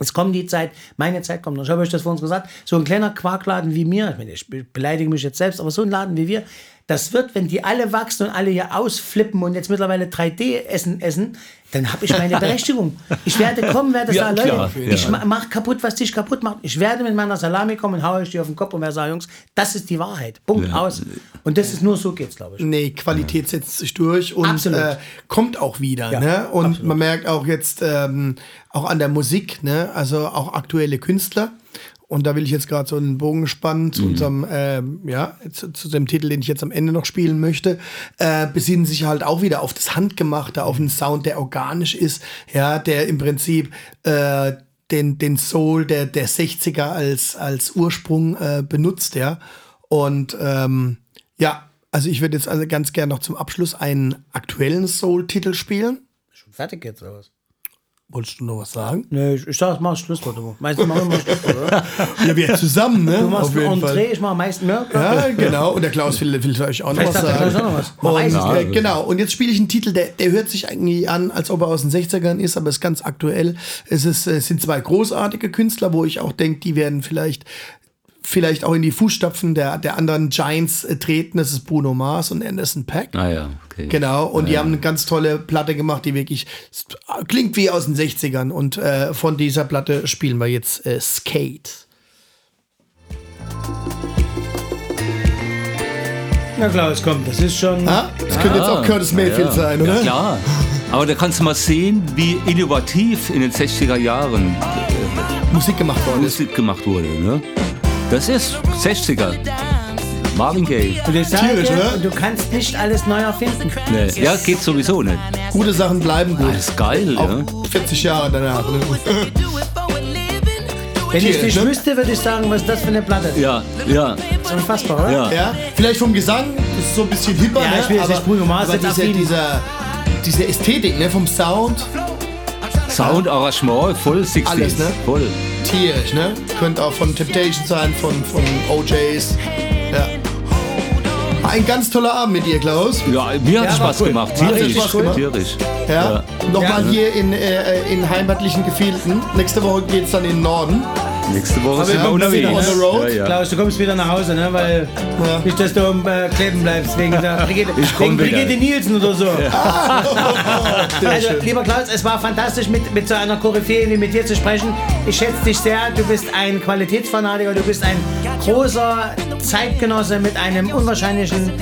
Jetzt kommt die Zeit, meine Zeit kommt. Und ich habe euch das vor uns gesagt, so ein kleiner Quarkladen wie mir, ich, meine, ich beleidige mich jetzt selbst, aber so ein Laden wie wir, das wird, wenn die alle wachsen und alle hier ausflippen und jetzt mittlerweile 3D essen, essen dann habe ich meine Berechtigung. Ich werde kommen, werde Ja, sagen, klar, Leute, ja. ich ma- mach kaputt, was dich kaputt macht. Ich werde mit meiner Salami kommen und haue euch die auf den Kopf und werde sagen, Jungs, das ist die Wahrheit. Punkt, Ja. aus. Und das ist nur so geht's, glaube ich. Nee, Qualität setzt sich durch und äh, kommt auch wieder. Ja, ne? Und absolut. man merkt auch jetzt ähm, auch an der Musik, ne? also auch aktuelle Künstler. Und da will ich jetzt gerade so einen Bogen spannen Mhm. zu unserem, ähm, ja, zu, zu dem Titel, den ich jetzt am Ende noch spielen möchte, äh, besinnen sich halt auch wieder auf das Handgemachte, auf einen Sound, der organisch ist, ja, der im Prinzip äh, den, den Soul der, der 60er als, als Ursprung äh, benutzt, ja. Und ähm, ja, also ich würde jetzt also ganz gern noch zum Abschluss einen aktuellen Soul-Titel spielen. Schon fertig jetzt, oder was? Wolltest du noch was sagen? Nee, ich, ich sag, mach Schlusswort. immer. Meistens machen wir Schlusswort, oder? Ja, wir zusammen, ne? Du machst ein Entree, ich mach am meisten mehr. Ja, genau. Und der Klaus will, will euch auch noch Vielleicht was sagen. Auch noch was. Man weiß es nicht. genau. Und jetzt spiele ich einen Titel, der, der hört sich eigentlich an, als ob er aus den 60ern ist, aber ist ganz aktuell. Es, ist, es sind zwei großartige Künstler, wo ich auch denke, die werden vielleicht vielleicht auch in die Fußstapfen der, der anderen Giants äh, treten. Das ist Bruno Mars und Anderson Paak. Ah ja, okay. Genau, und die haben eine ganz tolle Platte gemacht, die wirklich klingt wie aus den 60ern. Und äh, von dieser Platte spielen wir jetzt äh, Skate. Na Klaus, komm, das ist schon. Ah, das könnte jetzt auch Curtis Mayfield ja. sein, oder? Ja, klar. Aber da kannst du mal sehen, wie innovativ in den 60er Jahren Musik gemacht worden ist. Musik gemacht wurde. Ne? Das ist 60er. Marvin Gaye. Und ich sage Tierisch, oder? du kannst nicht alles neu erfinden. Nee. Ja, geht sowieso nicht. Gute Sachen bleiben gut. Das ist geil, Auch ja. 40 Jahre danach. Ne? Wenn ich Tierisch, dich ne? wüsste, würde ich sagen, was ist das für eine Platte? Ja, ja, Das ist unfassbar, oder? ja. Ja, vielleicht vom Gesang, das ist so ein bisschen hipper, Ja, ne? ich will jetzt aber, nicht Bruno Mars aber dieser, dieser, diese Ästhetik ne? vom Sound, Sound, Arrangement, voll 60s. Alles, ne? Voll. Tierisch, ne? Könnte auch von Temptation sein, von, von OJs. Ja. Ein ganz toller Abend mit dir, Klaus. Ja, mir hat Ja, Spaß cool. gemacht. Tierisch. Spaß gemacht? Tierisch. Ja. Nochmal Ja. hier in, äh, in heimatlichen Gefilden. Nächste Woche geht's dann in den Norden. Nächste Woche sind wir unterwegs. wieder, on the road. Ja, ja. Klaus, du kommst wieder nach Hause, ne? Weil Ja. nicht, dass du äh, kleben bleibst wegen der Brigitte, Ich komm wegen wieder. Brigitte Nielsen oder so. Sehr Also, lieber Klaus, es war fantastisch, mit, mit so einer Koryphäe wie mit dir zu sprechen. Ich schätze dich sehr. Du bist ein Qualitätsfanatiker, du bist ein großer Zeitgenosse mit einem unwahrscheinlichen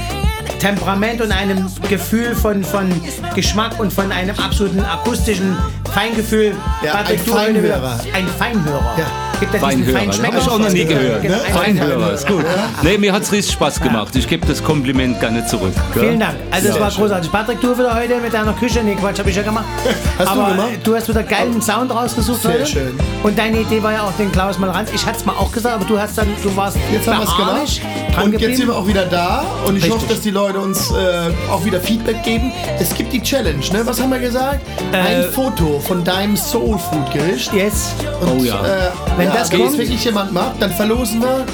Temperament und einem Gefühl von, von Geschmack und von einem absoluten akustischen Feingefühl. Ja, ein Feinhörer. Ein Feinhörer. Ja. Gibt ja diesen Feinhörer. Feinschmecker. Habe ich auch noch nie gehört. Ein Feinhörer, ist gut. Nee, mir hat es richtig Spaß gemacht. Ich gebe das Kompliment gerne zurück. gell? Vielen Dank. Also es Ja. war großartig. Patrick, du wieder heute mit deiner Küche. Nee, Quatsch, habe ich ja gemacht. Hast du Aber gemacht? du hast wieder geilen Sound rausgesucht Sehr heute. schön. Und deine Idee war ja auch den Klaus mal ran. Ich hatte es mal auch gesagt, aber du hast dann, du warst Jetzt haben wir es gemacht. Und jetzt sind wir auch wieder da. Und ich Richtig. hoffe, dass die Leute uns äh, auch wieder Feedback geben. Es gibt die Challenge, ne? Was haben wir gesagt? Ein Foto von deinem Soul Food Gericht. Yes. Und, Oh ja. Äh, Wenn ja, das wenn kommt- es wirklich jemand macht, dann verlosen wir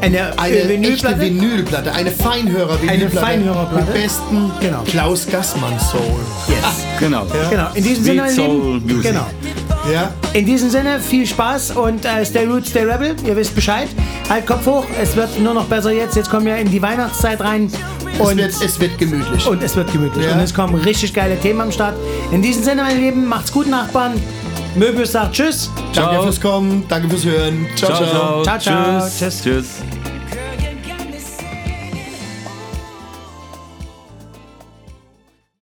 Eine, eine äh, echte Vinylplatte. Vinylplatte, eine Feinhörer-Vinylplatte. Eine Feinhörerplatte. Mit besten Genau. Klaus Gassmann Soul. Yes. Genau. Genau. In diesem Sweet Sinne, Soul. Music. Genau. Ja? In diesem Sinne, viel Spaß und äh, stay root, stay rebel. Ihr wisst Bescheid. Halt Kopf hoch. Es wird nur noch besser jetzt. Jetzt kommen wir in die Weihnachtszeit rein. Es, Und wird, es wird gemütlich. Und es wird gemütlich. Ja. Und es kommen richtig geile Themen am Start. In diesem Sinne, meine Lieben, macht's gut, Nachbarn. Möbius sagt Tschüss. danke Ciao. fürs Kommen, danke fürs Hören. ciao. Ciao, ciao. Ciao, ciao. Tschüss. Tschüss. Tschüss.